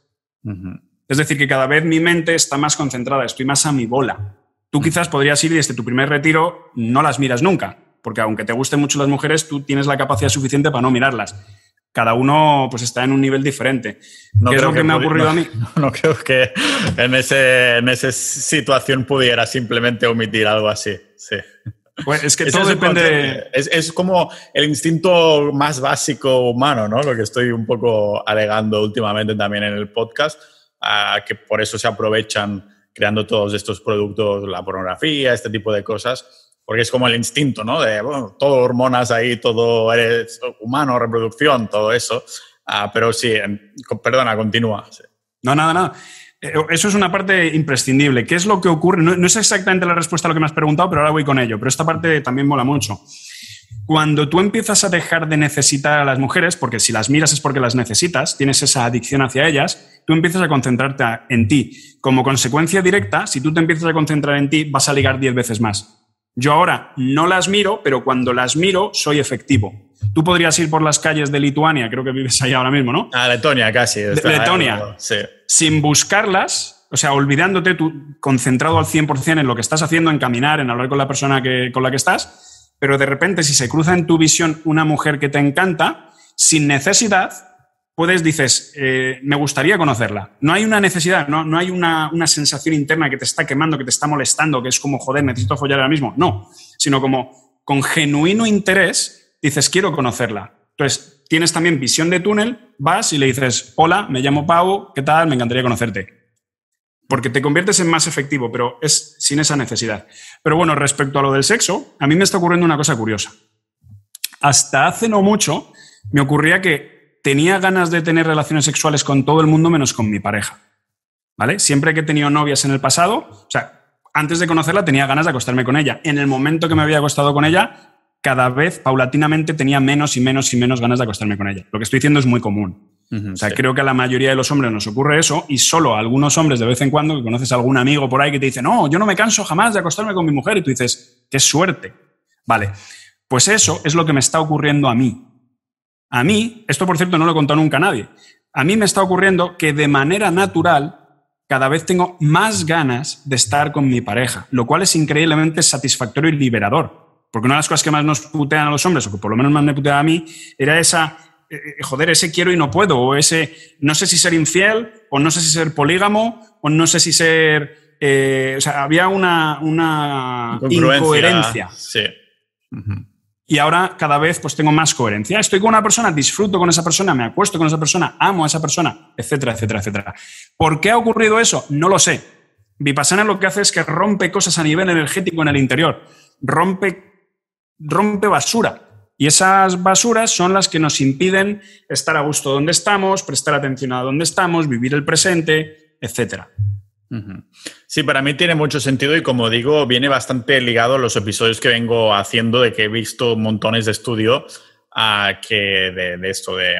Es decir, que cada vez mi mente está más concentrada, estoy más a mi bola. Tú quizás podrías ir y desde tu primer retiro no las miras nunca, porque aunque te gusten mucho las mujeres, tú tienes la capacidad suficiente para no mirarlas cada uno pues está en un nivel diferente. No ¿Qué es lo que, me ha ocurrido a mí? [laughs] No, creo que en, ese, en esa situación pudiera simplemente omitir algo así. Sí. Pues es que todo depende. Es, es, como el instinto más básico humano, ¿no? Lo que estoy un poco alegando últimamente también en el podcast, que por eso se aprovechan creando todos estos productos, la pornografía, este tipo de cosas, porque es como el instinto, ¿no? De, bueno, todo hormonas ahí, todo eres humano, reproducción, todo eso. Ah, pero sí, perdona, continúa. No, nada, nada. Eh, eso es una parte imprescindible. ¿Qué es lo que ocurre? No, es exactamente la respuesta a lo que me has preguntado, pero ahora voy con ello. Pero esta parte también mola mucho. Cuando tú empiezas a dejar de necesitar a las mujeres, porque si las miras es porque las necesitas, tienes esa adicción hacia ellas, tú empiezas a concentrarte en ti. Como consecuencia directa, si tú te empiezas a concentrar en ti, vas a ligar 10 veces más. Yo ahora no las miro, pero cuando las miro soy efectivo. Tú podrías ir por las calles de Lituania, creo que vives ahí ahora mismo, ¿no? Ah, Letonia casi. Letonia. Sí. Sin buscarlas, o sea, olvidándote, tú concentrado al 100% en lo que estás haciendo, en caminar, en hablar con la persona que, con la que estás, pero de repente si se cruza en tu visión una mujer que te encanta, sin necesidad, puedes, dices, eh, me gustaría conocerla. No hay una necesidad, no, no hay una, una, sensación interna que te está quemando, que te está molestando, que es como, joder, necesito follar ahora mismo. No, sino como con genuino interés dices, quiero conocerla. Entonces, tienes también visión de túnel, vas y le dices, hola, me llamo Pau, ¿qué tal? Me encantaría conocerte. Porque te conviertes en más efectivo, pero es sin esa necesidad. Pero bueno, respecto a lo del sexo, a mí me está ocurriendo una cosa curiosa. Hasta hace no mucho me ocurría que tenía ganas de tener relaciones sexuales con todo el mundo menos con mi pareja. ¿Vale? Siempre que he tenido novias en el pasado, o sea, antes de conocerla tenía ganas de acostarme con ella. En el momento que me había acostado con ella, cada vez paulatinamente tenía menos y menos y menos ganas de acostarme con ella. Lo que estoy diciendo es muy común. o sea, creo que a la mayoría de los hombres nos ocurre eso y solo a algunos hombres de vez en cuando que conoces a algún amigo por ahí que te dice, no, yo no me canso jamás de acostarme con mi mujer y tú dices, qué suerte. Vale, pues eso es lo que me está ocurriendo a mí. A mí, esto por cierto no lo he contado nunca a nadie, a mí me está ocurriendo que de manera natural cada vez tengo más ganas de estar con mi pareja, lo cual es increíblemente satisfactorio y liberador. Porque una de las cosas que más nos putean a los hombres, o que por lo menos más me putean a mí, era esa, eh, eh, joder, ese quiero y no puedo, o ese no sé si ser infiel, o no sé si ser polígamo, o no sé si ser... Eh, o sea, había una, una incoherencia. Sí. Y ahora cada vez pues tengo más coherencia. Estoy con una persona, disfruto con esa persona, me acuesto con esa persona, amo a esa persona, etcétera, etcétera, etcétera. ¿Por qué ha ocurrido eso? No lo sé. Vipassana lo que hace es que rompe cosas a nivel energético en el interior. Rompe rompe basura. Y esas basuras son las que nos impiden estar a gusto donde estamos, prestar atención a donde estamos, vivir el presente, etc. Sí, para mí tiene mucho sentido y como digo, viene bastante ligado a los episodios que vengo haciendo de que he visto montones de estudios a que de, de, esto de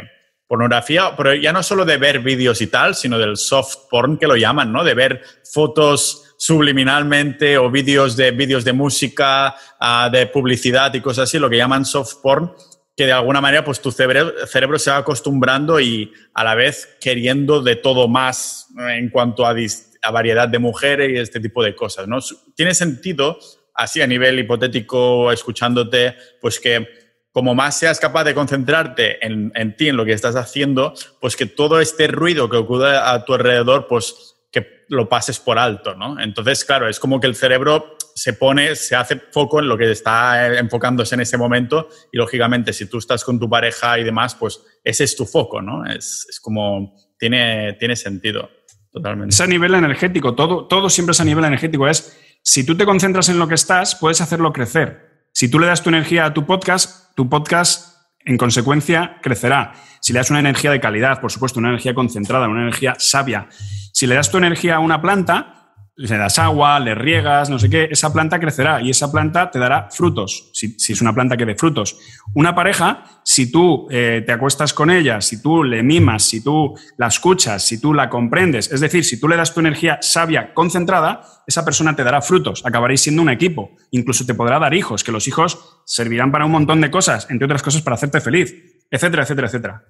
pornografía, pero ya no solo de ver vídeos y tal, sino del soft porn que lo llaman, ¿no? De ver fotos subliminalmente o vídeos de vídeos de música, uh, de publicidad y cosas así, lo que llaman soft porn, que de alguna manera pues tu cerebro, cerebro, se va acostumbrando y a la vez queriendo de todo más en cuanto a, a variedad de mujeres y este tipo de cosas, ¿no? Tiene sentido, así a nivel hipotético, escuchándote, pues que como más seas capaz de concentrarte en, en ti, en lo que estás haciendo, pues que todo este ruido que ocurre a tu alrededor, pues que lo pases por alto, ¿no? Entonces, claro, es como que el cerebro se pone, se hace foco en lo que está enfocándose en ese momento y, lógicamente, si tú estás con tu pareja y demás, pues ese es tu foco, ¿no? Es, es como, tiene, tiene sentido, totalmente. Es a nivel energético, todo, todo siempre es a nivel energético, es, si tú te concentras en lo que estás, puedes hacerlo crecer. Si tú le das tu energía a tu podcast, tu podcast en consecuencia, crecerá. Si le das una energía de calidad, por supuesto, una energía concentrada, una energía sabia, si le das tu energía a una planta, le das agua, le riegas, no sé qué, esa planta crecerá y esa planta te dará frutos, si, es una planta que dé frutos. Una pareja, si tú eh, te acuestas con ella, si tú le mimas, si tú la escuchas, si tú la comprendes, es decir, si tú le das tu energía sabia, concentrada, esa persona te dará frutos, acabaréis siendo un equipo, incluso te podrá dar hijos, que los hijos servirán para un montón de cosas, entre otras cosas para hacerte feliz etcétera, etcétera, etcétera.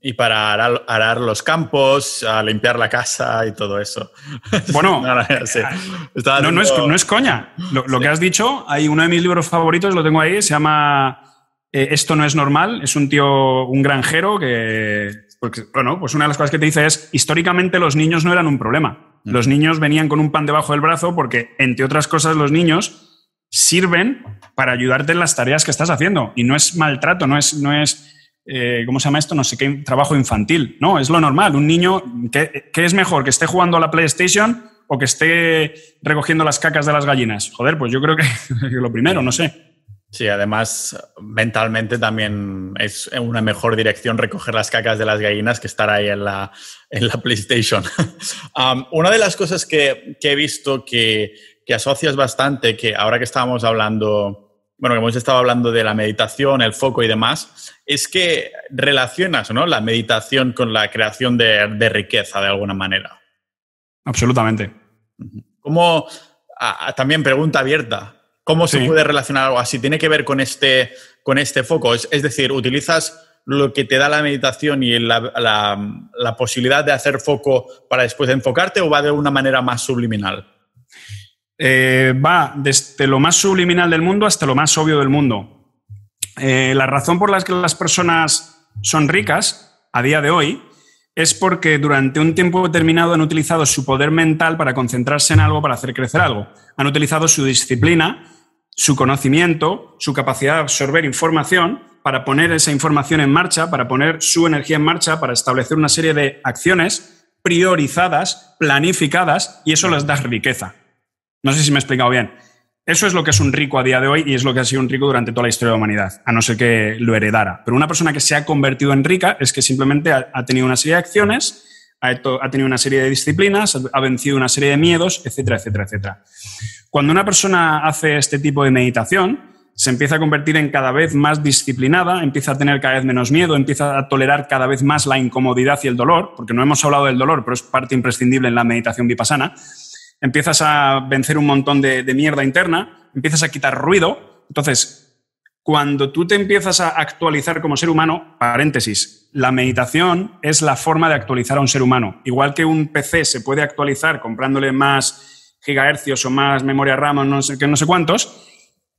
Y para arar, los campos, a limpiar la casa y todo eso. [laughs] Bueno, no, no, es, coña. Lo, que has dicho, hay uno de mis libros favoritos, lo tengo ahí, se llama eh, Esto no es normal. Es un tío, un granjero que, bueno, pues una de las cosas que te dice es, históricamente los niños no eran un problema. Los niños venían con un pan debajo del brazo porque, entre otras cosas, los niños sirven para ayudarte en las tareas que estás haciendo. Y no es maltrato, no es, no es eh, ¿cómo se llama esto? No sé qué trabajo infantil. No, es lo normal. Un niño, ¿qué, es mejor? ¿Que esté jugando a la PlayStation o que esté recogiendo las cacas de las gallinas? Joder, pues yo creo que, [laughs] lo primero, no sé. Sí, además, mentalmente también es una mejor dirección recoger las cacas de las gallinas que estar ahí en la, en la PlayStation. [laughs] Una de las cosas que, he visto que, que asocias bastante, que ahora que estábamos hablando bueno, que hemos estado hablando de la meditación, el foco y demás, es que relacionas ¿no? la meditación con la creación de, riqueza de alguna manera. Absolutamente. ¿Cómo, también pregunta abierta, ¿cómo se puede relacionar algo así? ¿Tiene que ver con este, con este foco? Es, decir, ¿utilizas lo que te da la meditación y la, la posibilidad de hacer foco para después de enfocarte o va de una manera más subliminal? Eh, va desde lo más subliminal del mundo hasta lo más obvio del mundo. Eh, la razón por la que las personas son ricas a día de hoy es porque durante un tiempo determinado han utilizado su poder mental para concentrarse en algo, para hacer crecer algo. Han utilizado su disciplina, su conocimiento, su capacidad de absorber información para poner esa información en marcha, para poner su energía en marcha, para establecer una serie de acciones priorizadas, planificadas, y eso les da riqueza. No sé si me he explicado bien. Eso es lo que es un rico a día de hoy y es lo que ha sido un rico durante toda la historia de la humanidad, a no ser que lo heredara. Pero una persona que se ha convertido en rica es que simplemente ha, tenido una serie de acciones, ha, tenido una serie de disciplinas, ha vencido una serie de miedos, etcétera, etcétera, etcétera. Cuando una persona hace este tipo de meditación, se empieza a convertir en cada vez más disciplinada, empieza a tener cada vez menos miedo, empieza a tolerar cada vez más la incomodidad y el dolor, porque no hemos hablado del dolor, pero es parte imprescindible en la meditación vipassana empiezas a vencer un montón de, mierda interna, empiezas a quitar ruido. Entonces, cuando tú te empiezas a actualizar como ser humano, paréntesis, la meditación es la forma de actualizar a un ser humano. Igual que un PC se puede actualizar comprándole más gigahercios o más memoria RAM o no sé, no sé cuántos,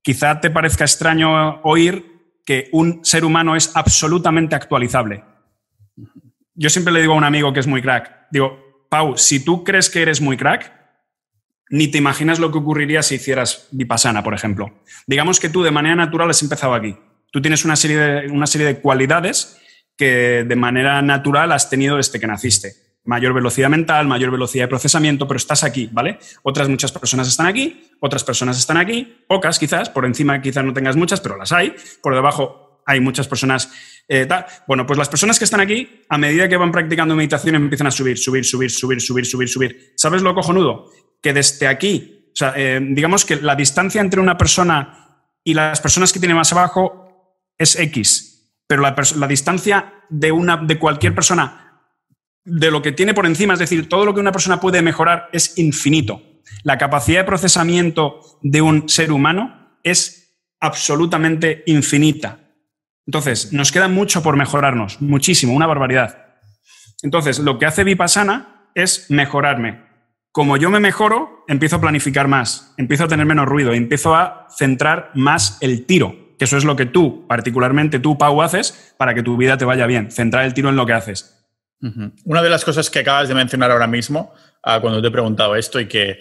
quizá te parezca extraño oír que un ser humano es absolutamente actualizable. Yo siempre le digo a un amigo que es muy crack, digo, Pau, si tú crees que eres muy crack, ni te imaginas lo que ocurriría si hicieras vipassana, por ejemplo. Digamos que tú de manera natural has empezado aquí. Tú tienes una serie de, una serie de cualidades que de manera natural has tenido desde que naciste. Mayor velocidad mental, mayor velocidad de procesamiento, pero estás aquí, ¿vale? Otras muchas personas están aquí, otras personas están aquí, pocas quizás, por encima quizás no tengas muchas, pero las hay. Por debajo hay muchas personas. Eh, bueno, pues las personas que están aquí, a medida que van practicando meditación, empiezan a subir, subir, subir, subir, subir, subir, subir. ¿Sabes lo cojonudo? Que desde aquí, o sea, eh, digamos que la distancia entre una persona y las personas que tiene más abajo es X, pero la, la distancia de, una, de cualquier persona de lo que tiene por encima, es decir, todo lo que una persona puede mejorar es infinito. La capacidad de procesamiento de un ser humano es absolutamente infinita. Entonces, nos queda mucho por mejorarnos, muchísimo, una barbaridad. Entonces, lo que hace Vipassana es mejorarme, como yo me mejoro, empiezo a planificar más, empiezo a tener menos ruido, empiezo a centrar más el tiro, que eso es lo que tú, particularmente tú, Pau, haces para que tu vida te vaya bien, centrar el tiro en lo que haces. Una de las cosas que acabas de mencionar ahora mismo, ah, cuando te he preguntado esto y que,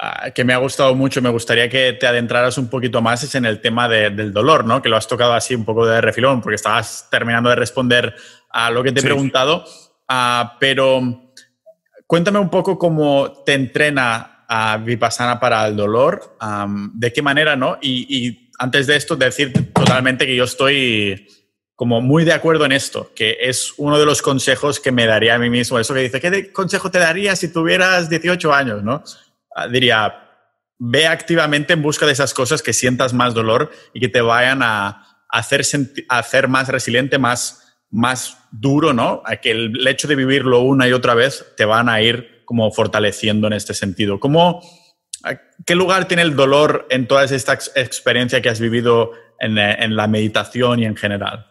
ah, que, me ha gustado mucho, me gustaría que te adentraras un poquito más, es en el tema del dolor, ¿no? que lo has tocado así un poco de refilón, porque estabas terminando de responder a lo que te he preguntado, ah, pero Cuéntame un poco cómo te entrena a Vipassana para el dolor, de qué manera, ¿no? Y, antes de esto, decir totalmente que yo estoy como muy de acuerdo en esto, que es uno de los consejos que me daría a mí mismo. Eso que dice, ¿qué consejo te daría si tuvieras 18 años, no? Ah, diría, ve activamente en busca de esas cosas que sientas más dolor y que te vayan a hacer, a hacer más resiliente, más más duro, ¿no? A que el hecho de vivirlo una y otra vez te van a ir como fortaleciendo en este sentido. ¿Cómo, ¿Qué lugar tiene el dolor en toda esta experiencia que has vivido en, en la meditación y en general?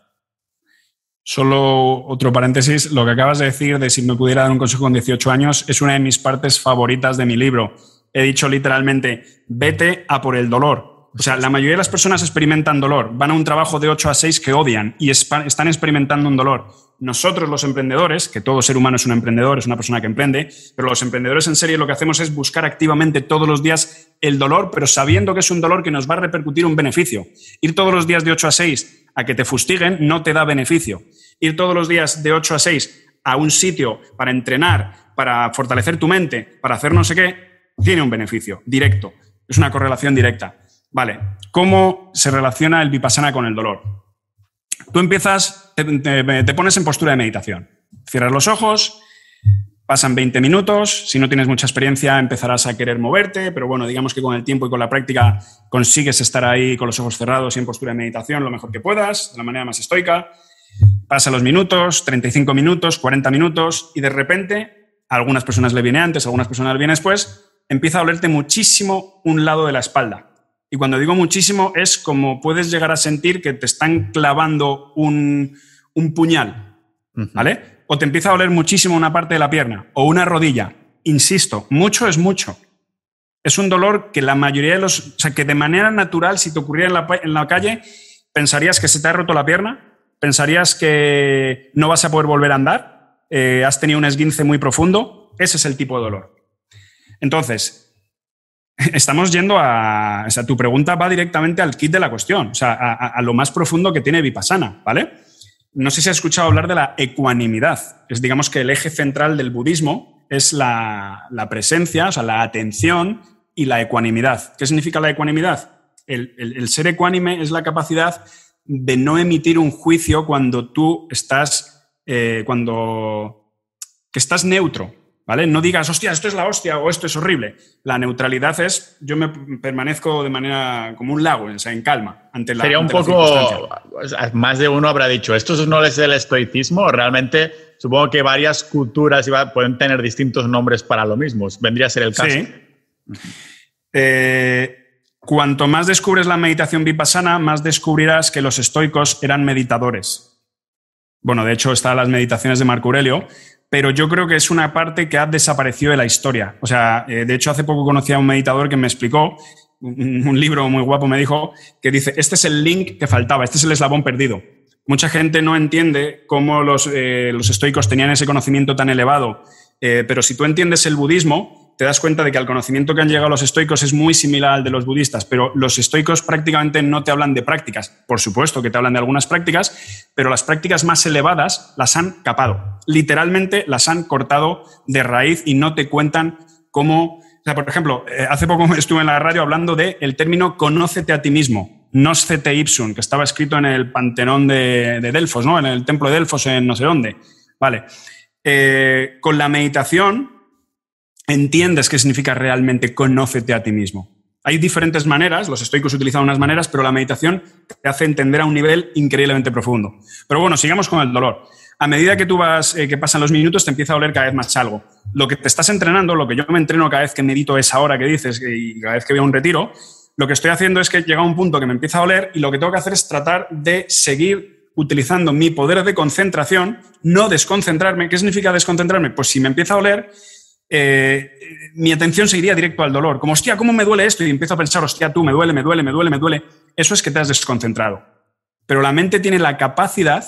Solo otro paréntesis, lo que acabas de decir de si me pudiera dar un consejo con 18 años es una de mis partes favoritas de mi libro. He dicho literalmente, vete a por el dolor. O sea, la mayoría de las personas experimentan dolor, van a un trabajo de 8 a 6 que odian y están experimentando un dolor. Nosotros los emprendedores, que todo ser humano es un emprendedor, es una persona que emprende, pero los emprendedores en serie lo que hacemos es buscar activamente todos los días el dolor, pero sabiendo que es un dolor que nos va a repercutir un beneficio. Ir todos los días de 8 a 6 a que te fustiguen no te da beneficio. Ir todos los días de 8 a 6 a un sitio para entrenar, para fortalecer tu mente, para hacer no sé qué, tiene un beneficio directo. Es una correlación directa. Vale, ¿cómo se relaciona el vipassana con el dolor? Tú empiezas, te, pones en postura de meditación. Cierras los ojos, pasan 20 minutos, si no tienes mucha experiencia empezarás a querer moverte, pero bueno, digamos que con el tiempo y con la práctica consigues estar ahí con los ojos cerrados y en postura de meditación lo mejor que puedas, de la manera más estoica. Pasan los minutos, 35 minutos, 40 minutos y de repente a algunas personas le viene antes, a algunas personas le viene después, empieza a olerte muchísimo un lado de la espalda. Y cuando digo muchísimo es como puedes llegar a sentir que te están clavando un, puñal, ¿vale? O te empieza a doler muchísimo una parte de la pierna o una rodilla. Insisto, mucho es mucho. Es un dolor que la mayoría de los... O sea, que de manera natural, si te ocurriera en la, en la calle, pensarías que se te ha roto la pierna, pensarías que no vas a poder volver a andar, eh, has tenido un esguince muy profundo. Ese es el tipo de dolor. Entonces, estamos yendo a. O sea, tu pregunta va directamente al kit de la cuestión, o sea, a, lo más profundo que tiene Vipassana, ¿vale? No sé si has escuchado hablar de la ecuanimidad. Es, digamos, que el eje central del budismo es la, presencia, o sea, la atención y la ecuanimidad. ¿Qué significa la ecuanimidad? El, ser ecuánime es la capacidad de no emitir un juicio cuando tú estás. Eh, cuando. que estás neutro, ¿Vale? No digas, hostia, esto es la hostia o esto es horrible. La neutralidad es, yo me permanezco de manera como un lago, o sea, en calma ante la. Sería un poco, más de uno habrá dicho, esto no es el estoicismo, realmente supongo que varias culturas pueden tener distintos nombres para lo mismo. Vendría a ser el caso. Sí. Eh, cuanto más descubres la meditación vipassana, más descubrirás que los estoicos eran meditadores. Bueno, de hecho, están las meditaciones de Marco Aurelio, pero yo creo que es una parte que ha desaparecido de la historia. O sea, eh, de hecho, hace poco conocí a un meditador que me explicó, un, libro muy guapo me dijo, que dice, este es el link que faltaba, este es el eslabón perdido. Mucha gente no entiende cómo los, eh, los estoicos tenían ese conocimiento tan elevado, eh, pero si tú entiendes el budismo, te das cuenta de que el conocimiento que han llegado los estoicos es muy similar al de los budistas, pero los estoicos prácticamente no te hablan de prácticas. Por supuesto que te hablan de algunas prácticas, pero las prácticas más elevadas las han capado. Literalmente las han cortado de raíz y no te cuentan cómo... Por ejemplo, eh, hace poco [laughs] estuve en la radio hablando del el término conócete a ti mismo, noscete ipsum, que estaba escrito en el Panteón de, Delfos, ¿no? en el templo de Delfos, en no sé dónde. Vale. Eh, con la meditación entiendes qué significa realmente conócete a ti mismo. Hay diferentes maneras, los estoicos utilizan unas maneras, pero la meditación te hace entender a un nivel increíblemente profundo. Pero bueno, sigamos con el dolor. A medida que tú vas, eh, que pasan los minutos, te empieza a doler cada vez más algo. Lo que te estás entrenando, lo que yo me entreno cada vez que medito esa hora que dices y cada vez que veo un retiro, lo que estoy haciendo es que llega un punto que me empieza a doler y lo que tengo que hacer es tratar de seguir utilizando mi poder de concentración, no desconcentrarme. ¿Qué significa desconcentrarme? Pues si me empieza a doler, eh, mi atención se iría directo al dolor. Como, hostia, ¿cómo me duele esto? Y empiezo a pensar, hostia, tú, me duele, me duele, me duele, me duele. Eso es que te has desconcentrado. Pero la mente tiene la capacidad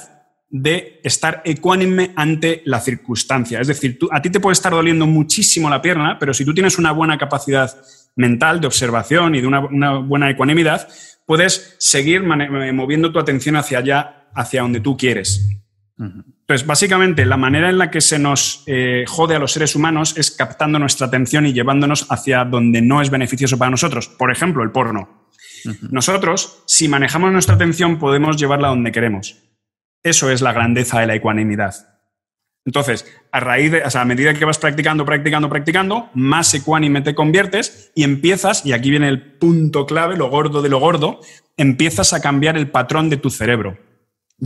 de estar ecuánime ante la circunstancia. Es decir, a ti te puede estar doliendo muchísimo la pierna, pero si tú tienes una buena capacidad mental de observación y de una, buena ecuanimidad, puedes seguir moviendo tu atención hacia allá, hacia donde tú quieres. Entonces, básicamente, la manera en la que se nos eh, jode a los seres humanos es captando nuestra atención y llevándonos hacia donde no es beneficioso para nosotros. Por ejemplo, el porno. Nosotros, si manejamos nuestra atención, podemos llevarla donde queremos. Eso es la grandeza de la ecuanimidad. Entonces, a raíz de, a medida que vas practicando, practicando, practicando, más ecuánime te conviertes y empiezas, y aquí viene el punto clave, lo gordo de lo gordo, empiezas a cambiar el patrón de tu cerebro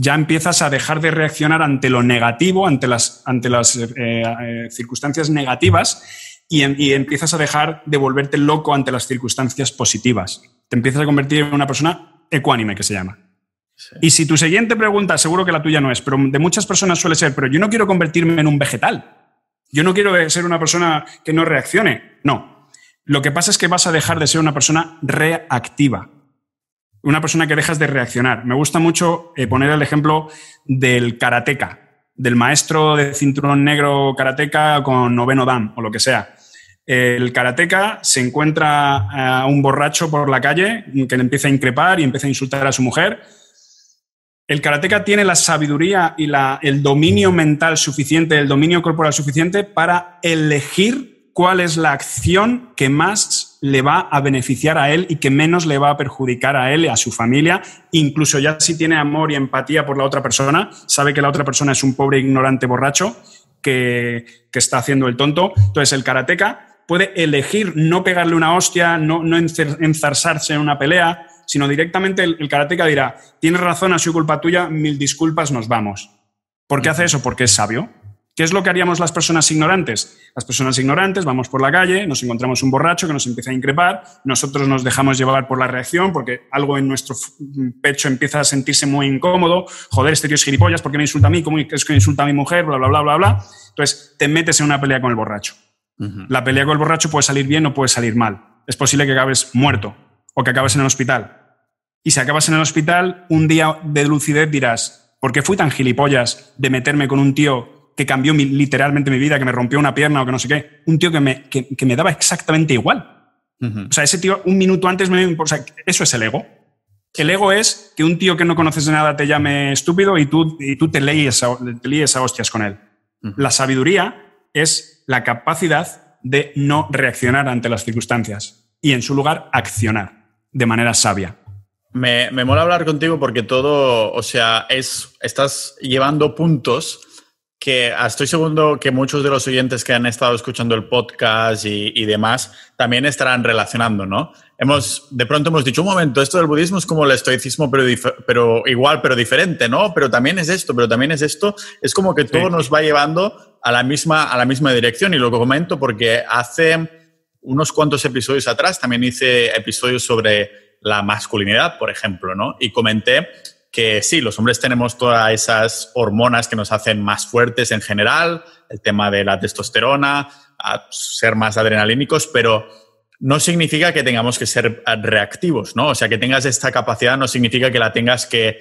ya empiezas a dejar de reaccionar ante lo negativo, ante las, ante las eh, eh, circunstancias negativas y, empiezas a dejar de volverte loco ante las circunstancias positivas. Te empiezas a convertir en una persona ecuánime, que se llama. Y si tu siguiente pregunta, seguro que la tuya no es, pero de muchas personas suele ser, pero yo no quiero convertirme en un vegetal. Yo no quiero ser una persona que no reaccione. No. Lo que pasa es que vas a dejar de ser una persona reactiva una persona que dejas de reaccionar. Me gusta mucho eh, poner el ejemplo del karateca, del maestro de cinturón negro karateca con noveno dan o lo que sea. El karateca se encuentra a un borracho por la calle que le empieza a increpar y empieza a insultar a su mujer. El karateca tiene la sabiduría y el dominio mental suficiente, el dominio corporal suficiente para elegir cuál es la acción que más le va a beneficiar a él y que menos le va a perjudicar a él y a su familia, incluso ya si tiene amor y empatía por la otra persona, sabe que la otra persona es un pobre ignorante borracho que, está haciendo el tonto. Entonces el karateca puede elegir no pegarle una hostia, no, no enzarzarse en una pelea, sino directamente el, el karateca dirá, tienes razón, ha sido culpa tuya, mil disculpas, nos vamos. ¿Por qué hace eso? Porque es sabio. ¿Qué es lo que haríamos las personas ignorantes? Las personas ignorantes vamos por la calle, nos encontramos un borracho que nos empieza a increpar, nosotros nos dejamos llevar por la reacción porque algo en nuestro pecho empieza a sentirse muy incómodo. Joder, este tío es gilipollas, ¿por qué me insulta a mí? ¿Cómo es que insulta a mi mujer? Bla, bla, bla, bla, bla. Entonces, te metes en una pelea con el borracho. La pelea con el borracho puede salir bien o puede salir mal. Es posible que acabes muerto o que acabes en el hospital. Y si acabas en el hospital, un día de lucidez dirás, ¿por qué fui tan gilipollas de meterme con un tío que cambió literalmente mi vida, que me rompió una pierna o que no sé qué. Un tío que me, que, me daba exactamente igual. O sea, ese tío un minuto antes me... O sea, eso es el ego. El ego es que un tío que no conoces de nada te llame estúpido y tú, y tú te, lees a, te a hostias con él. La sabiduría es la capacidad de no reaccionar ante las circunstancias y en su lugar accionar de manera sabia. Me, me mola hablar contigo porque todo, o sea, es, estás llevando puntos que estoy seguro que muchos de los oyentes que han estado escuchando el podcast y, demás también estarán relacionando, ¿no? Hemos, de pronto hemos dicho, un momento, esto del budismo es como el estoicismo, pero, pero igual, pero diferente, ¿no? Pero también es esto, pero también es esto. Es como que todo nos va llevando a la, misma, a la misma dirección y lo comento porque hace unos cuantos episodios atrás también hice episodios sobre la masculinidad, por ejemplo, ¿no? Y comenté que sí, los hombres tenemos todas esas hormonas que nos hacen más fuertes en general, el tema de la testosterona, ser más adrenalínicos, pero no significa que tengamos que ser reactivos, ¿no? O sea, que tengas esta capacidad no significa que la tengas que...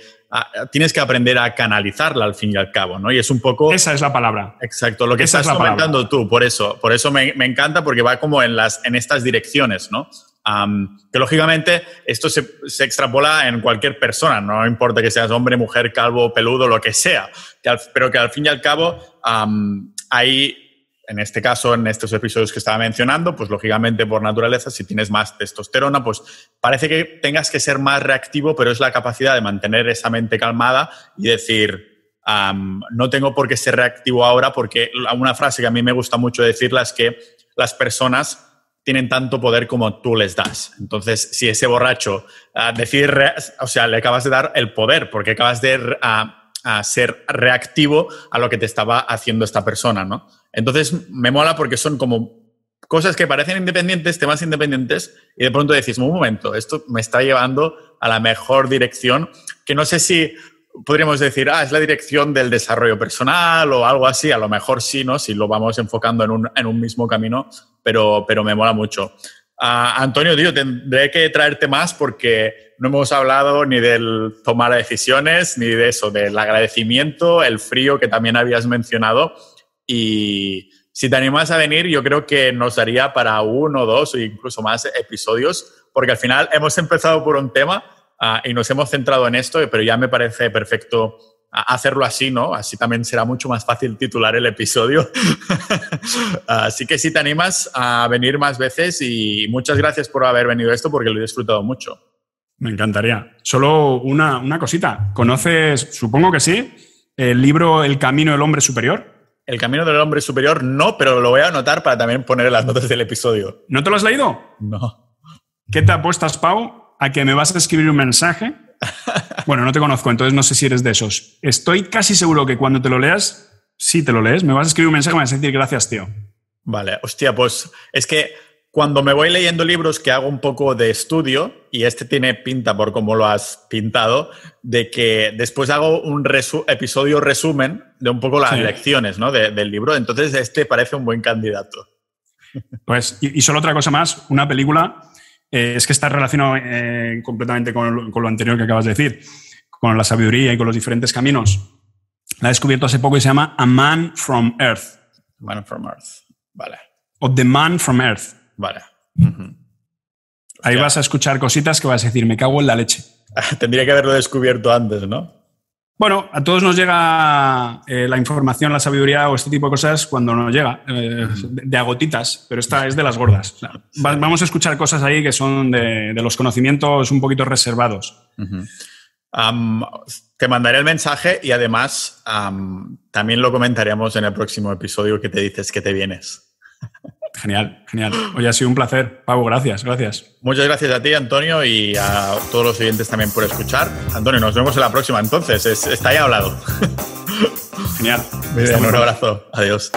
tienes que aprender a canalizarla al fin y al cabo, ¿no? Y es un poco... Esa es la palabra. Exacto, lo que estás comentando tú, por eso. Por eso me, me, encanta porque va como en, las, en estas direcciones, ¿no? Que lógicamente esto se, extrapola en cualquier persona, no importa que seas hombre, mujer, calvo, peludo, lo que sea, pero que al fin y al cabo hay, en este caso, en estos episodios que estaba mencionando, pues lógicamente por naturaleza, si tienes más testosterona, pues parece que tengas que ser más reactivo, pero es la capacidad de mantener esa mente calmada y decir, no tengo por qué ser reactivo ahora, porque una frase que a mí me gusta mucho decirla es que las personas tienen tanto poder como tú les das. Entonces, si ese borracho uh, o sea, le acabas de dar el poder, porque acabas de ser reactivo a lo que te estaba haciendo esta persona, ¿no? Entonces, me mola porque son como cosas que parecen independientes, temas independientes, y de pronto decís, un momento, esto me está llevando a la mejor dirección, que no sé si podríamos decir, ah, es la dirección del desarrollo personal o algo así, a lo mejor sí, ¿no? Si lo vamos enfocando en un, en un mismo camino, pero, pero me mola mucho. Uh, Antonio, tío, tendré que traerte más porque no hemos hablado ni del tomar decisiones, ni de eso, del agradecimiento, el frío que también habías mencionado. Y si te animas a venir, yo creo que nos daría para uno, dos o incluso más episodios, porque al final hemos empezado por un tema Ah, y nos hemos centrado en esto, pero ya me parece perfecto hacerlo así, ¿no? Así también será mucho más fácil titular el episodio. [laughs] así que si te animas a venir más veces y muchas gracias por haber venido a esto porque lo he disfrutado mucho. Me encantaría. Solo una, una cosita. ¿Conoces, supongo que sí, el libro El Camino del Hombre Superior? El Camino del Hombre Superior no, pero lo voy a anotar para también poner en las notas del episodio. ¿No te lo has leído? No. ¿Qué te apuestas, Pau, a que me vas a escribir un mensaje. Bueno, no te conozco, entonces no sé si eres de esos. Estoy casi seguro que cuando te lo leas, si te lo lees, me vas a escribir un mensaje y me vas a decir gracias, tío. Vale, hostia, pues es que cuando me voy leyendo libros que hago un poco de estudio, y este tiene pinta por cómo lo has pintado, de que después hago un episodio resumen de un poco las lecciones ¿no? del libro, entonces este parece un buen candidato. Pues, y, y solo otra cosa más, una película eh, es que está relacionado eh, completamente con lo, anterior que acabas de decir, con la sabiduría y con los diferentes caminos. La he descubierto hace poco y se llama A Man from Earth. Man from Earth, vale. O The Man from Earth. Vale. Ahí vas a escuchar cositas que vas a decir, me cago en la leche. [laughs] Tendría que haberlo descubierto antes, ¿no? Bueno, a todos nos llega eh, la información, la sabiduría o este tipo de cosas cuando nos llega, eh, de, agotitas, pero esta es de las gordas. vamos a escuchar cosas ahí que son de, los conocimientos un poquito reservados. te mandaré el mensaje y además también lo comentaremos en el próximo episodio que te dices que te vienes. Genial, genial. Oye, ha sido un placer. Pavo, gracias, gracias. Muchas gracias a ti, Antonio, y a todos los oyentes también por escuchar. Antonio, nos vemos en la próxima entonces. está ya hablado. Genial. un abrazo. Adiós.